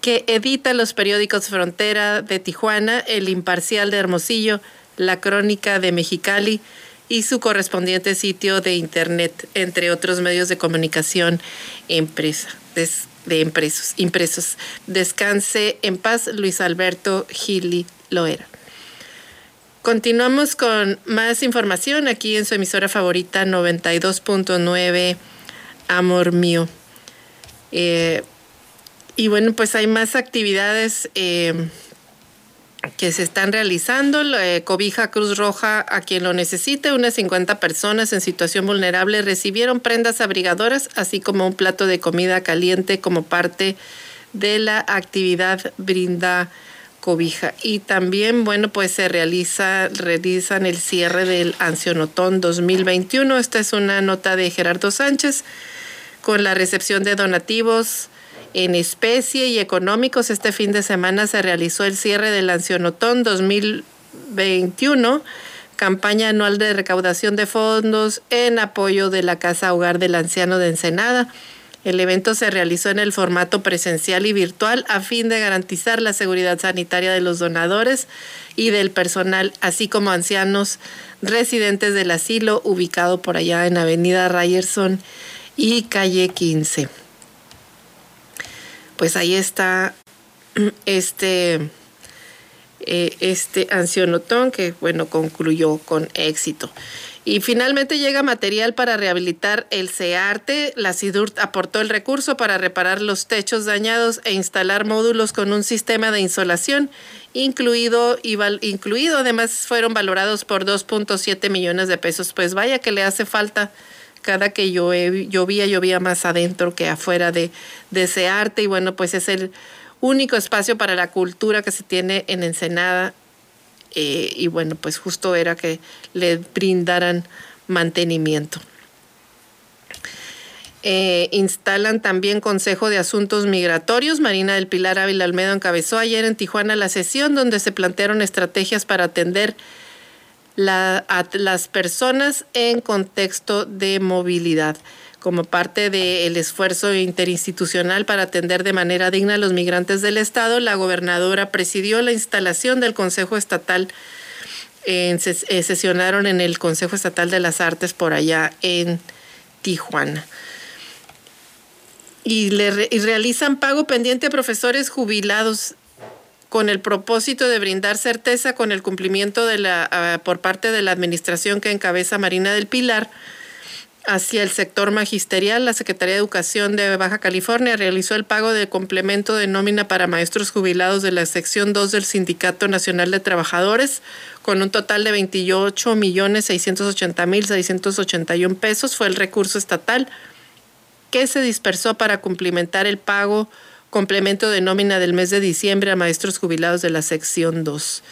que edita los periódicos Frontera de Tijuana, El Imparcial de Hermosillo, La Crónica de Mexicali y su correspondiente sitio de Internet, entre otros medios de comunicación empresa, de impresos, impresos. Descanse en paz, Luis Alberto Gili Loera. Continuamos con más información aquí en su emisora favorita 92.9 Amor Mío. Eh, y bueno, pues hay más actividades eh, que se están realizando. Eh, cobija Cruz Roja a quien lo necesite. Unas 50 personas en situación vulnerable recibieron prendas abrigadoras, así como un plato de comida caliente como parte de la actividad Brinda cobija. Y también, bueno, pues se realiza, realizan el cierre del Ancionotón 2021. Esta es una nota de Gerardo Sánchez con la recepción de donativos en especie y económicos. Este fin de semana se realizó el cierre del Ancionotón 2021, campaña anual de recaudación de fondos en apoyo de la Casa Hogar del Anciano de Ensenada. El evento se realizó en el formato presencial y virtual a fin de garantizar la seguridad sanitaria de los donadores y del personal, así como ancianos residentes del asilo ubicado por allá en Avenida Ryerson y calle 15. Pues ahí está (clears throat) este, eh, este ancionotón que, bueno, concluyó con éxito. Y finalmente llega material para rehabilitar el CEARTE. La SIDURT aportó el recurso para reparar los techos dañados e instalar módulos con un sistema de insolación incluido, incluido además fueron valorados por 2.7 millones de pesos. Pues vaya que le hace falta cada que llovía, llovía más adentro que afuera de, de CEARTE. Y bueno, pues es el único espacio para la cultura que se tiene en Ensenada eh, y bueno, pues justo era que le brindaran mantenimiento. Eh, instalan también Consejo de Asuntos Migratorios. Marina del Pilar Ávila Almedo encabezó ayer en Tijuana la sesión donde se plantearon estrategias para atender a las personas en contexto de movilidad. Como parte del esfuerzo interinstitucional para atender de manera digna a los migrantes del Estado, la gobernadora presidió la instalación del Consejo Estatal. Eh, sesionaron en el Consejo Estatal de las Artes por allá en Tijuana. Y, realizan pago pendiente a profesores jubilados con el propósito de brindar certeza con el cumplimiento de la, ah, por parte de la administración que encabeza Marina del Pilar hacia el sector magisterial, la Secretaría de Educación de Baja California realizó el pago de complemento de nómina para maestros jubilados de la sección 2 del Sindicato Nacional de Trabajadores con un total de 28 millones 680 mil 681 pesos. Fue el recurso estatal que se dispersó para cumplimentar el pago complemento de nómina del mes de diciembre a maestros jubilados de la sección 2.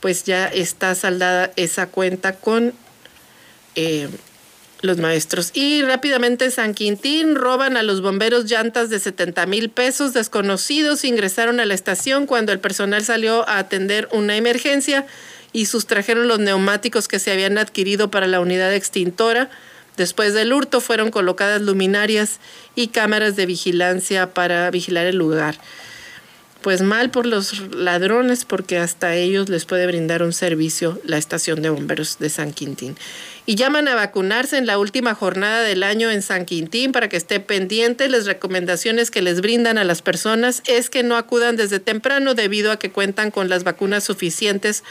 Pues ya está saldada esa cuenta con eh, los maestros. Y rápidamente San Quintín roban a los bomberos llantas de 70 mil pesos. Desconocidos ingresaron a la estación cuando el personal salió a atender una emergencia y sustrajeron los neumáticos que se habían adquirido para la unidad extintora. Después del hurto fueron colocadas luminarias y cámaras de vigilancia para vigilar el lugar. Pues mal por los ladrones porque hasta ellos les puede brindar un servicio la estación de bomberos de San Quintín. Y llaman a vacunarse en la última jornada del año en San Quintín para que esté pendiente. Las recomendaciones que les brindan a las personas es que no acudan desde temprano debido a que cuentan con las vacunas suficientes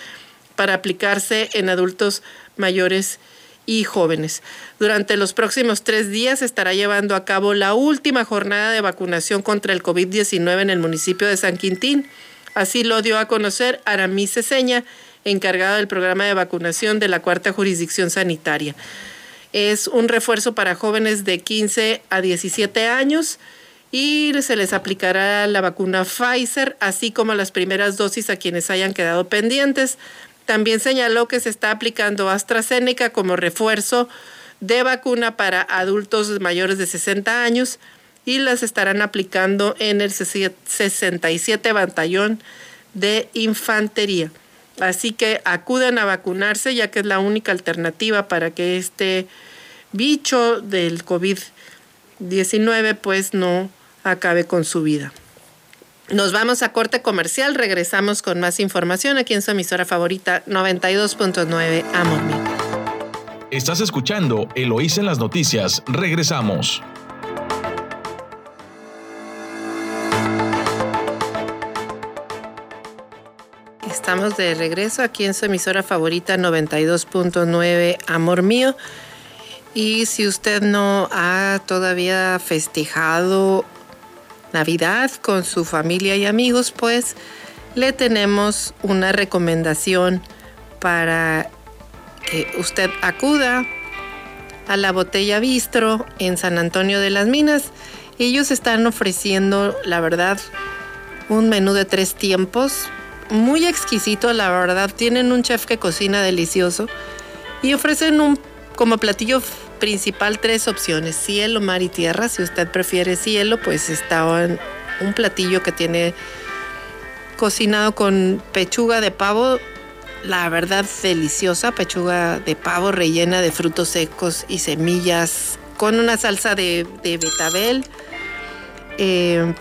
para aplicarse en adultos mayores y jóvenes. Durante los próximos tres días estará llevando a cabo la última jornada de vacunación contra el COVID-19 en el municipio de San Quintín. Así lo dio a conocer Aramis Ceseña, encargada del programa de vacunación de la cuarta jurisdicción sanitaria. Es un refuerzo para jóvenes de 15 a 17 años y se les aplicará la vacuna Pfizer, así como las primeras dosis a quienes hayan quedado pendientes. También señaló que se está aplicando AstraZeneca como refuerzo de vacuna para adultos mayores de 60 años y las estarán aplicando en el 67 Batallón de Infantería. Así que acudan a vacunarse ya que es la única alternativa para que este bicho del COVID-19 pues no acabe con su vida. Nos vamos a corte comercial, regresamos con más información aquí en su emisora favorita 92.9 Amor. Estás escuchando Eloís en las noticias, regresamos. Estamos de regreso aquí en su emisora favorita 92.9 Amor Mío. Y si usted no ha todavía festejado Navidad con su familia y amigos, pues le tenemos una recomendación para que usted acuda a la botella Bistro en San Antonio de las Minas. Ellos están ofreciendo, la verdad, un menú de tres tiempos, muy exquisito, la verdad. Tienen un chef que cocina delicioso y ofrecen un como platillo principal tres opciones, cielo, mar y tierra. Si usted prefiere cielo, pues está un platillo que tiene cocinado con pechuga de pavo, la verdad deliciosa, pechuga de pavo rellena de frutos secos y semillas, con una salsa de, betabel. Eh,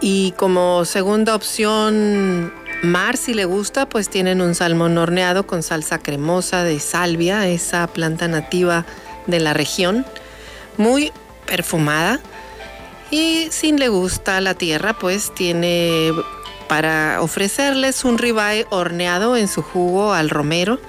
y como segunda opción, mar, si le gusta, pues tienen un salmón horneado con salsa cremosa de salvia, esa planta nativa de la región, muy perfumada. Y si le gusta la tierra, pues tiene para ofrecerles un ribeye horneado en su jugo al romero,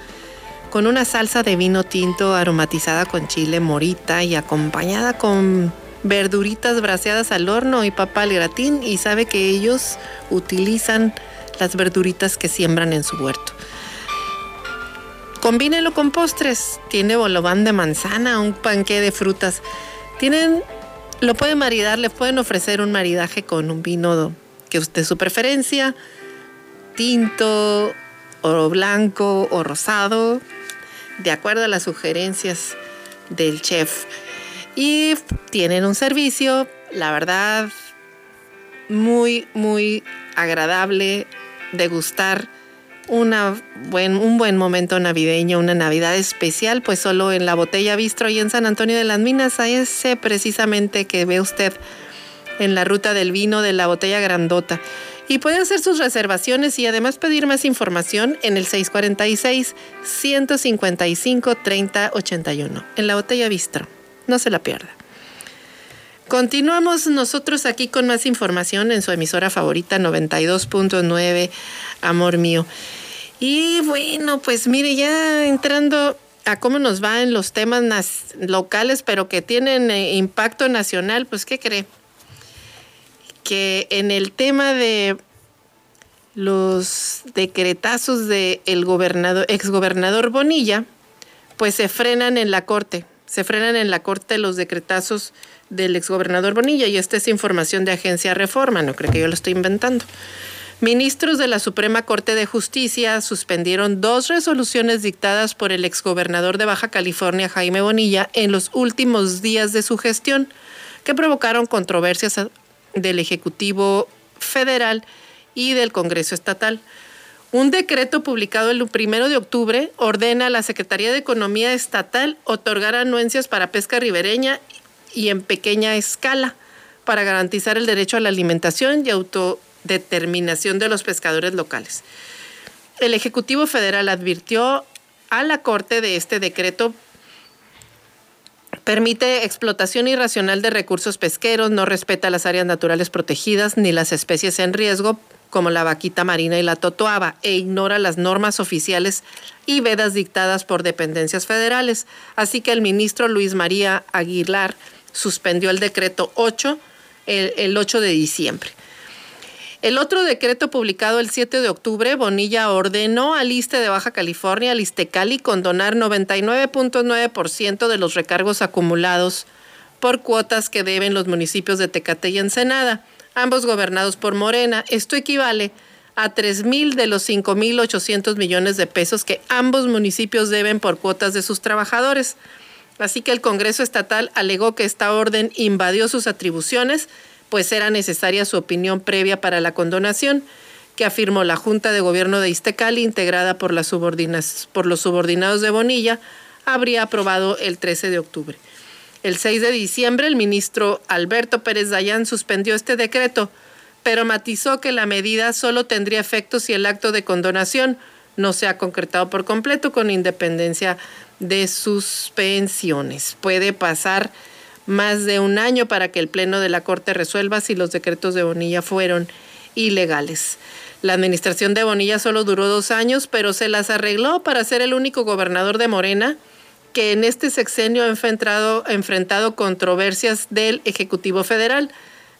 con una salsa de vino tinto aromatizada con chile morita y acompañada con verduritas braseadas al horno y papa al gratín y sabe que ellos utilizan las verduritas que siembran en su huerto. Combínelo con postres. Tiene bolobán de manzana, un panque de frutas. Tienen, lo pueden maridar, le pueden ofrecer un maridaje con un vino que usted su preferencia, tinto, o blanco o rosado, de acuerdo a las sugerencias del chef. Y tienen un servicio, la verdad, muy, muy agradable, degustar una buen, un buen momento navideño, una Navidad especial, pues solo en la Botella Bistro y en San Antonio de las Minas, a ese precisamente que ve usted en la ruta del vino de la Botella Grandota. Y puede hacer sus reservaciones y además pedir más información en el 646-155-3081, en la Botella Bistro. No se la pierda. Continuamos nosotros aquí con más información en su emisora favorita 92.9, Amor Mío. Y bueno, pues mire, ya entrando a cómo nos va en los temas locales, pero que tienen eh, impacto nacional, pues ¿qué cree? Que en el tema de los decretazos del el gobernador, exgobernador Bonilla, pues se frenan en la corte, se frenan en la corte los decretazos del exgobernador Bonilla y esta es información de Agencia Reforma, no creo que yo lo estoy inventando. Ministros de la Suprema Corte de Justicia suspendieron dos resoluciones dictadas por el exgobernador de Baja California, Jaime Bonilla, en los últimos días de su gestión, que provocaron controversias del Ejecutivo Federal y del Congreso Estatal. Un decreto publicado el primero de octubre ordena a la Secretaría de Economía Estatal otorgar anuencias para pesca ribereña y en pequeña escala para garantizar el derecho a la alimentación y auto determinación de los pescadores locales. El Ejecutivo Federal advirtió a la Corte de este decreto permite explotación irracional de recursos pesqueros, no respeta las áreas naturales protegidas ni las especies en riesgo, como la vaquita marina y la totoaba, e ignora las normas oficiales y vedas dictadas por dependencias federales. Así que el ministro Luis María Aguilar suspendió el decreto 8 el, el 8 de diciembre. El otro decreto publicado el 7 de octubre, Bonilla ordenó al ISTE de Baja California, al ISTECALI, condonar 99.9% de los recargos acumulados por cuotas que deben los municipios de Tecate y Ensenada, ambos gobernados por Morena. Esto equivale a 3.000 de los 5.800 millones de pesos que ambos municipios deben por cuotas de sus trabajadores. Así que el Congreso Estatal alegó que esta orden invadió sus atribuciones pues era necesaria su opinión previa para la condonación, que afirmó la Junta de Gobierno de Iztecali, integrada por, por los subordinados de Bonilla, habría aprobado el 13 de octubre. El 6 de diciembre, el ministro Alberto Pérez Dayán suspendió este decreto, pero matizó que la medida solo tendría efecto si el acto de condonación no se ha concretado por completo con independencia de sus pensiones. Puede pasar más de un año para que el Pleno de la Corte resuelva si los decretos de Bonilla fueron ilegales. La administración de Bonilla solo duró dos años, pero se las arregló para ser el único gobernador de Morena que en este sexenio ha enfrentado, enfrentado controversias del Ejecutivo Federal.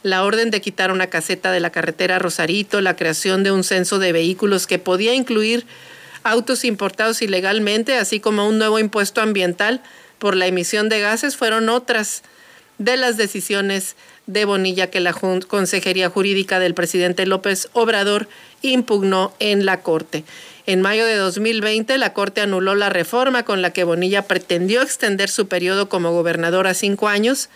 La orden de quitar una caseta de la carretera Rosarito, la creación de un censo de vehículos que podía incluir autos importados ilegalmente, así como un nuevo impuesto ambiental por la emisión de gases, fueron otras de las decisiones de Bonilla que la Consejería Jurídica del presidente López Obrador impugnó en la Corte. En mayo de 2020, la Corte anuló la reforma con la que Bonilla pretendió extender su periodo como gobernador a cinco años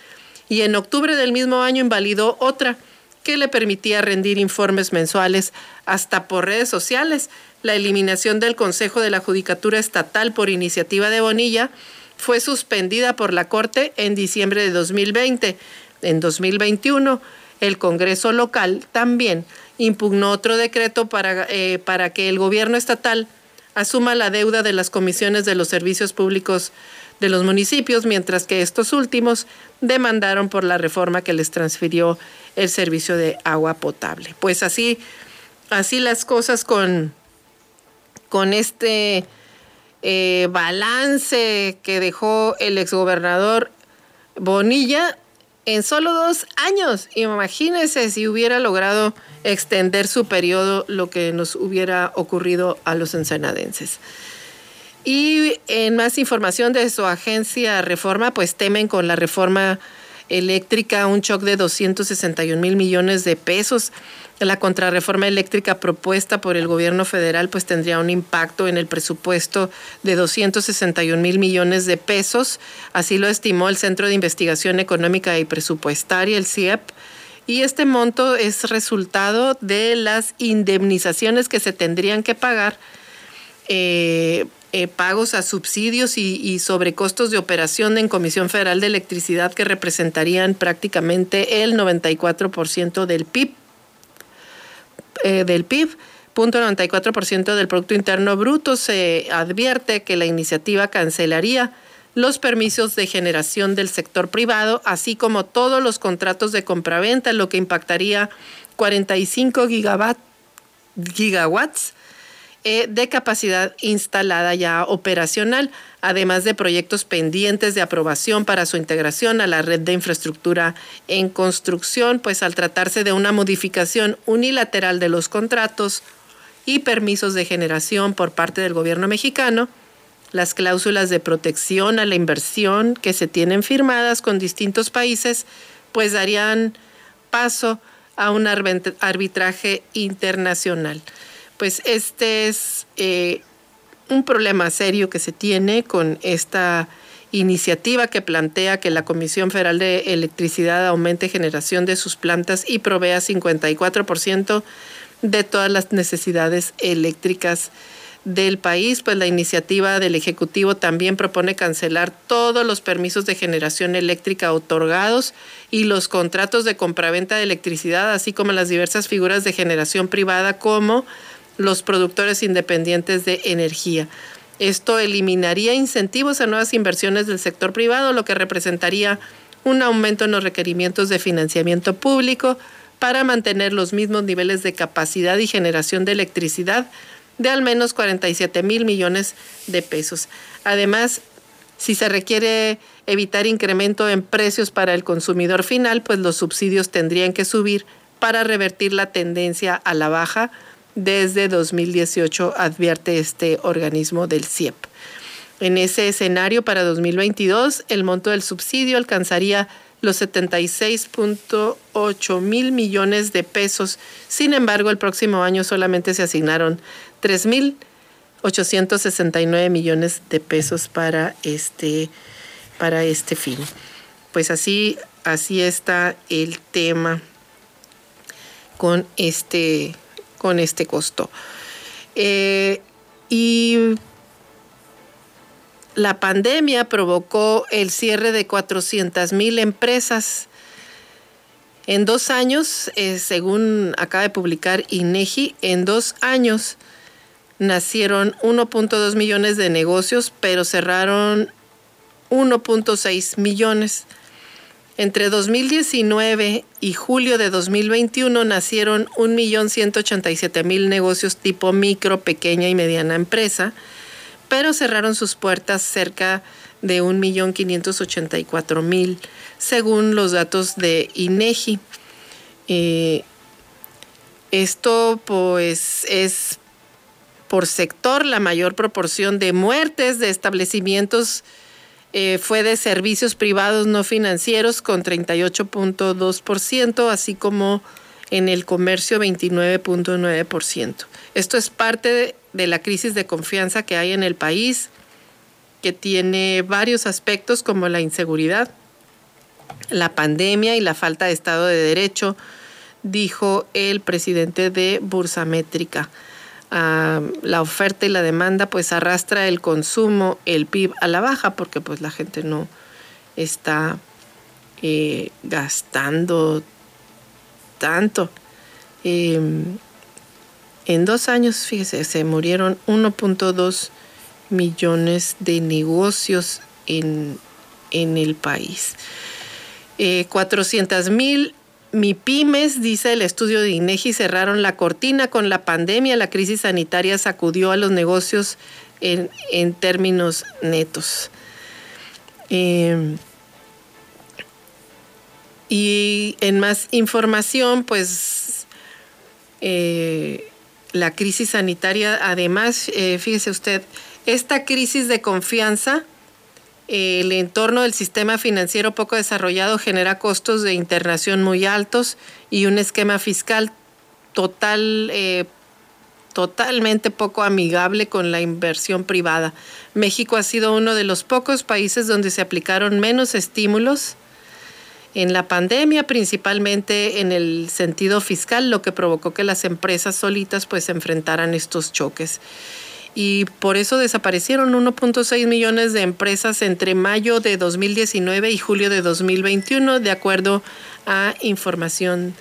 y en octubre del mismo año invalidó otra que le permitía rendir informes mensuales hasta por redes sociales. La eliminación del Consejo de la Judicatura Estatal por iniciativa de Bonilla fue suspendida por la Corte en diciembre de 2020. En 2021, el Congreso local también impugnó otro decreto para, eh, para que el gobierno estatal asuma la deuda de las comisiones de los servicios públicos de los municipios, mientras que estos últimos demandaron por la reforma que les transfirió el servicio de agua potable. Pues así, así las cosas con, con este eh, balance que dejó el exgobernador Bonilla en solo dos años. Imagínense si hubiera logrado extender su periodo lo que nos hubiera ocurrido a los ensenadenses. Y en más información de su agencia Reforma, pues temen con la reforma eléctrica un shock de 261 mil millones de pesos la contrarreforma eléctrica propuesta por el gobierno federal pues tendría un impacto en el presupuesto de 261 mil millones de pesos, así lo estimó el Centro de Investigación Económica y Presupuestaria, el CIEP, y este monto es resultado de las indemnizaciones que se tendrían que pagar eh, eh, pagos a subsidios y, y sobrecostos de operación en Comisión Federal de Electricidad que representarían prácticamente el 94% del PIB. Del PIB. 0.94% del Producto Interno Bruto se advierte que la iniciativa cancelaría los permisos de generación del sector privado, así como todos los contratos de compraventa, lo que impactaría 45 gigawatts eh, de capacidad instalada ya operacional, además de proyectos pendientes de aprobación para su integración a la red de infraestructura en construcción, pues al tratarse de una modificación unilateral de los contratos y permisos de generación por parte del gobierno mexicano, las cláusulas de protección a la inversión que se tienen firmadas con distintos países, pues darían paso a un arbitraje internacional pues este es eh, un problema serio que se tiene con esta iniciativa que plantea que la Comisión Federal de Electricidad aumente generación de sus plantas y provea 54% de todas las necesidades eléctricas del país, pues la iniciativa del Ejecutivo también propone cancelar todos los permisos de generación eléctrica otorgados y los contratos de compraventa de electricidad, así como las diversas figuras de generación privada como los productores independientes de energía. Esto eliminaría incentivos a nuevas inversiones del sector privado, lo que representaría un aumento en los requerimientos de financiamiento público para mantener los mismos niveles de capacidad y generación de electricidad de al menos 47 mil millones de pesos. Además, si se requiere evitar incremento en precios para el consumidor final, pues los subsidios tendrían que subir para revertir la tendencia a la baja desde 2018, advierte este organismo del CIEP. En ese escenario, para 2022, el monto del subsidio alcanzaría los 76.8 mil millones de pesos. Sin embargo, el próximo año solamente se asignaron 3.869 millones de pesos para este, para este fin. Pues así, así está el tema con este con este costo. Eh, y la pandemia provocó el cierre de 400 mil empresas. En dos años, eh, según acaba de publicar INEGI, en dos años nacieron 1.2 millones de negocios, pero cerraron 1.6 millones. Entre 2019 y julio de 2021 nacieron 1.187.000 negocios tipo micro, pequeña y mediana empresa, pero cerraron sus puertas cerca de 1.584.000, según los datos de INEGI. Eh, esto pues es por sector la mayor proporción de muertes de establecimientos eh, fue de servicios privados no financieros con 38.2%, así como en el comercio 29.9%. Esto es parte de, la crisis de confianza que hay en el país, que tiene varios aspectos como la inseguridad, la pandemia y la falta de Estado de Derecho, dijo el presidente de Bursamétrica la oferta y la demanda, pues arrastra el consumo, el PIB a la baja, porque pues la gente no está eh, gastando tanto. Em, en dos años, fíjese, se murieron 1.2 millones de negocios en, el país. Eh, 400 mil mi pymes, dice el estudio de INEGI, cerraron la cortina con la pandemia. La crisis sanitaria sacudió a los negocios en, términos netos. Em, y en más información, pues eh, la crisis sanitaria, además, eh, fíjese usted, esta crisis de confianza el entorno del sistema financiero poco desarrollado genera costos de internación muy altos y un esquema fiscal total, eh, totalmente poco amigable con la inversión privada. México ha sido uno de los pocos países donde se aplicaron menos estímulos en la pandemia, principalmente en el sentido fiscal, lo que provocó que las empresas solitas pues enfrentaran estos choques. Y por eso desaparecieron 1.6 millones de empresas entre mayo de 2019 y julio de 2021, de acuerdo a información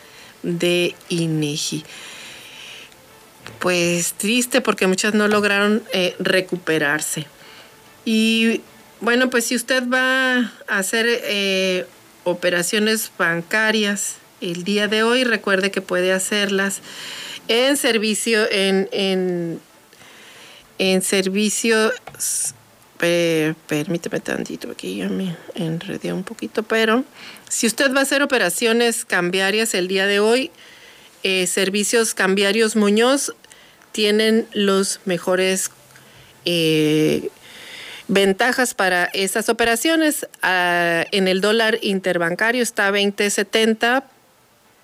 de INEGI. Pues triste porque muchas no lograron eh, recuperarse. Y bueno, pues si usted va a hacer eh, operaciones bancarias el día de hoy, recuerde que puede hacerlas en servicio, en, en servicio, permíteme tantito, aquí ya me enredé un poquito, pero si usted va a hacer operaciones cambiarias el día de hoy, eh, Servicios Cambiarios Muñoz tienen los mejores eh, ventajas para esas operaciones. Ah, en el dólar interbancario está 20.70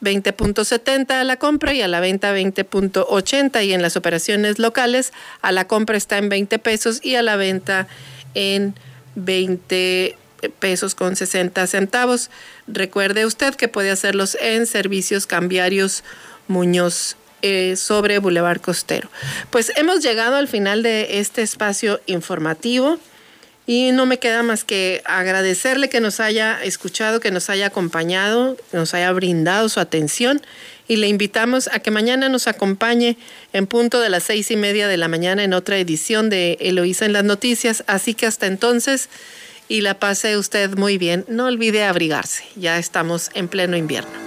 20.70 a la compra y a la venta 20.80 y en las operaciones locales a la compra está en 20 pesos y a la venta en 20 pesos con 60 centavos. Recuerde usted que puede hacerlos en servicios cambiarios Muñoz eh, sobre Boulevard Costero. Pues hemos llegado al final de este espacio informativo. Y no me queda más que agradecerle que nos haya escuchado, que nos haya acompañado, que nos haya brindado su atención y le invitamos a que mañana nos acompañe en punto de las seis y media de la mañana en otra edición de Eloísa en las noticias. Así que hasta entonces y la pase usted muy bien. No olvide abrigarse, ya estamos en pleno invierno.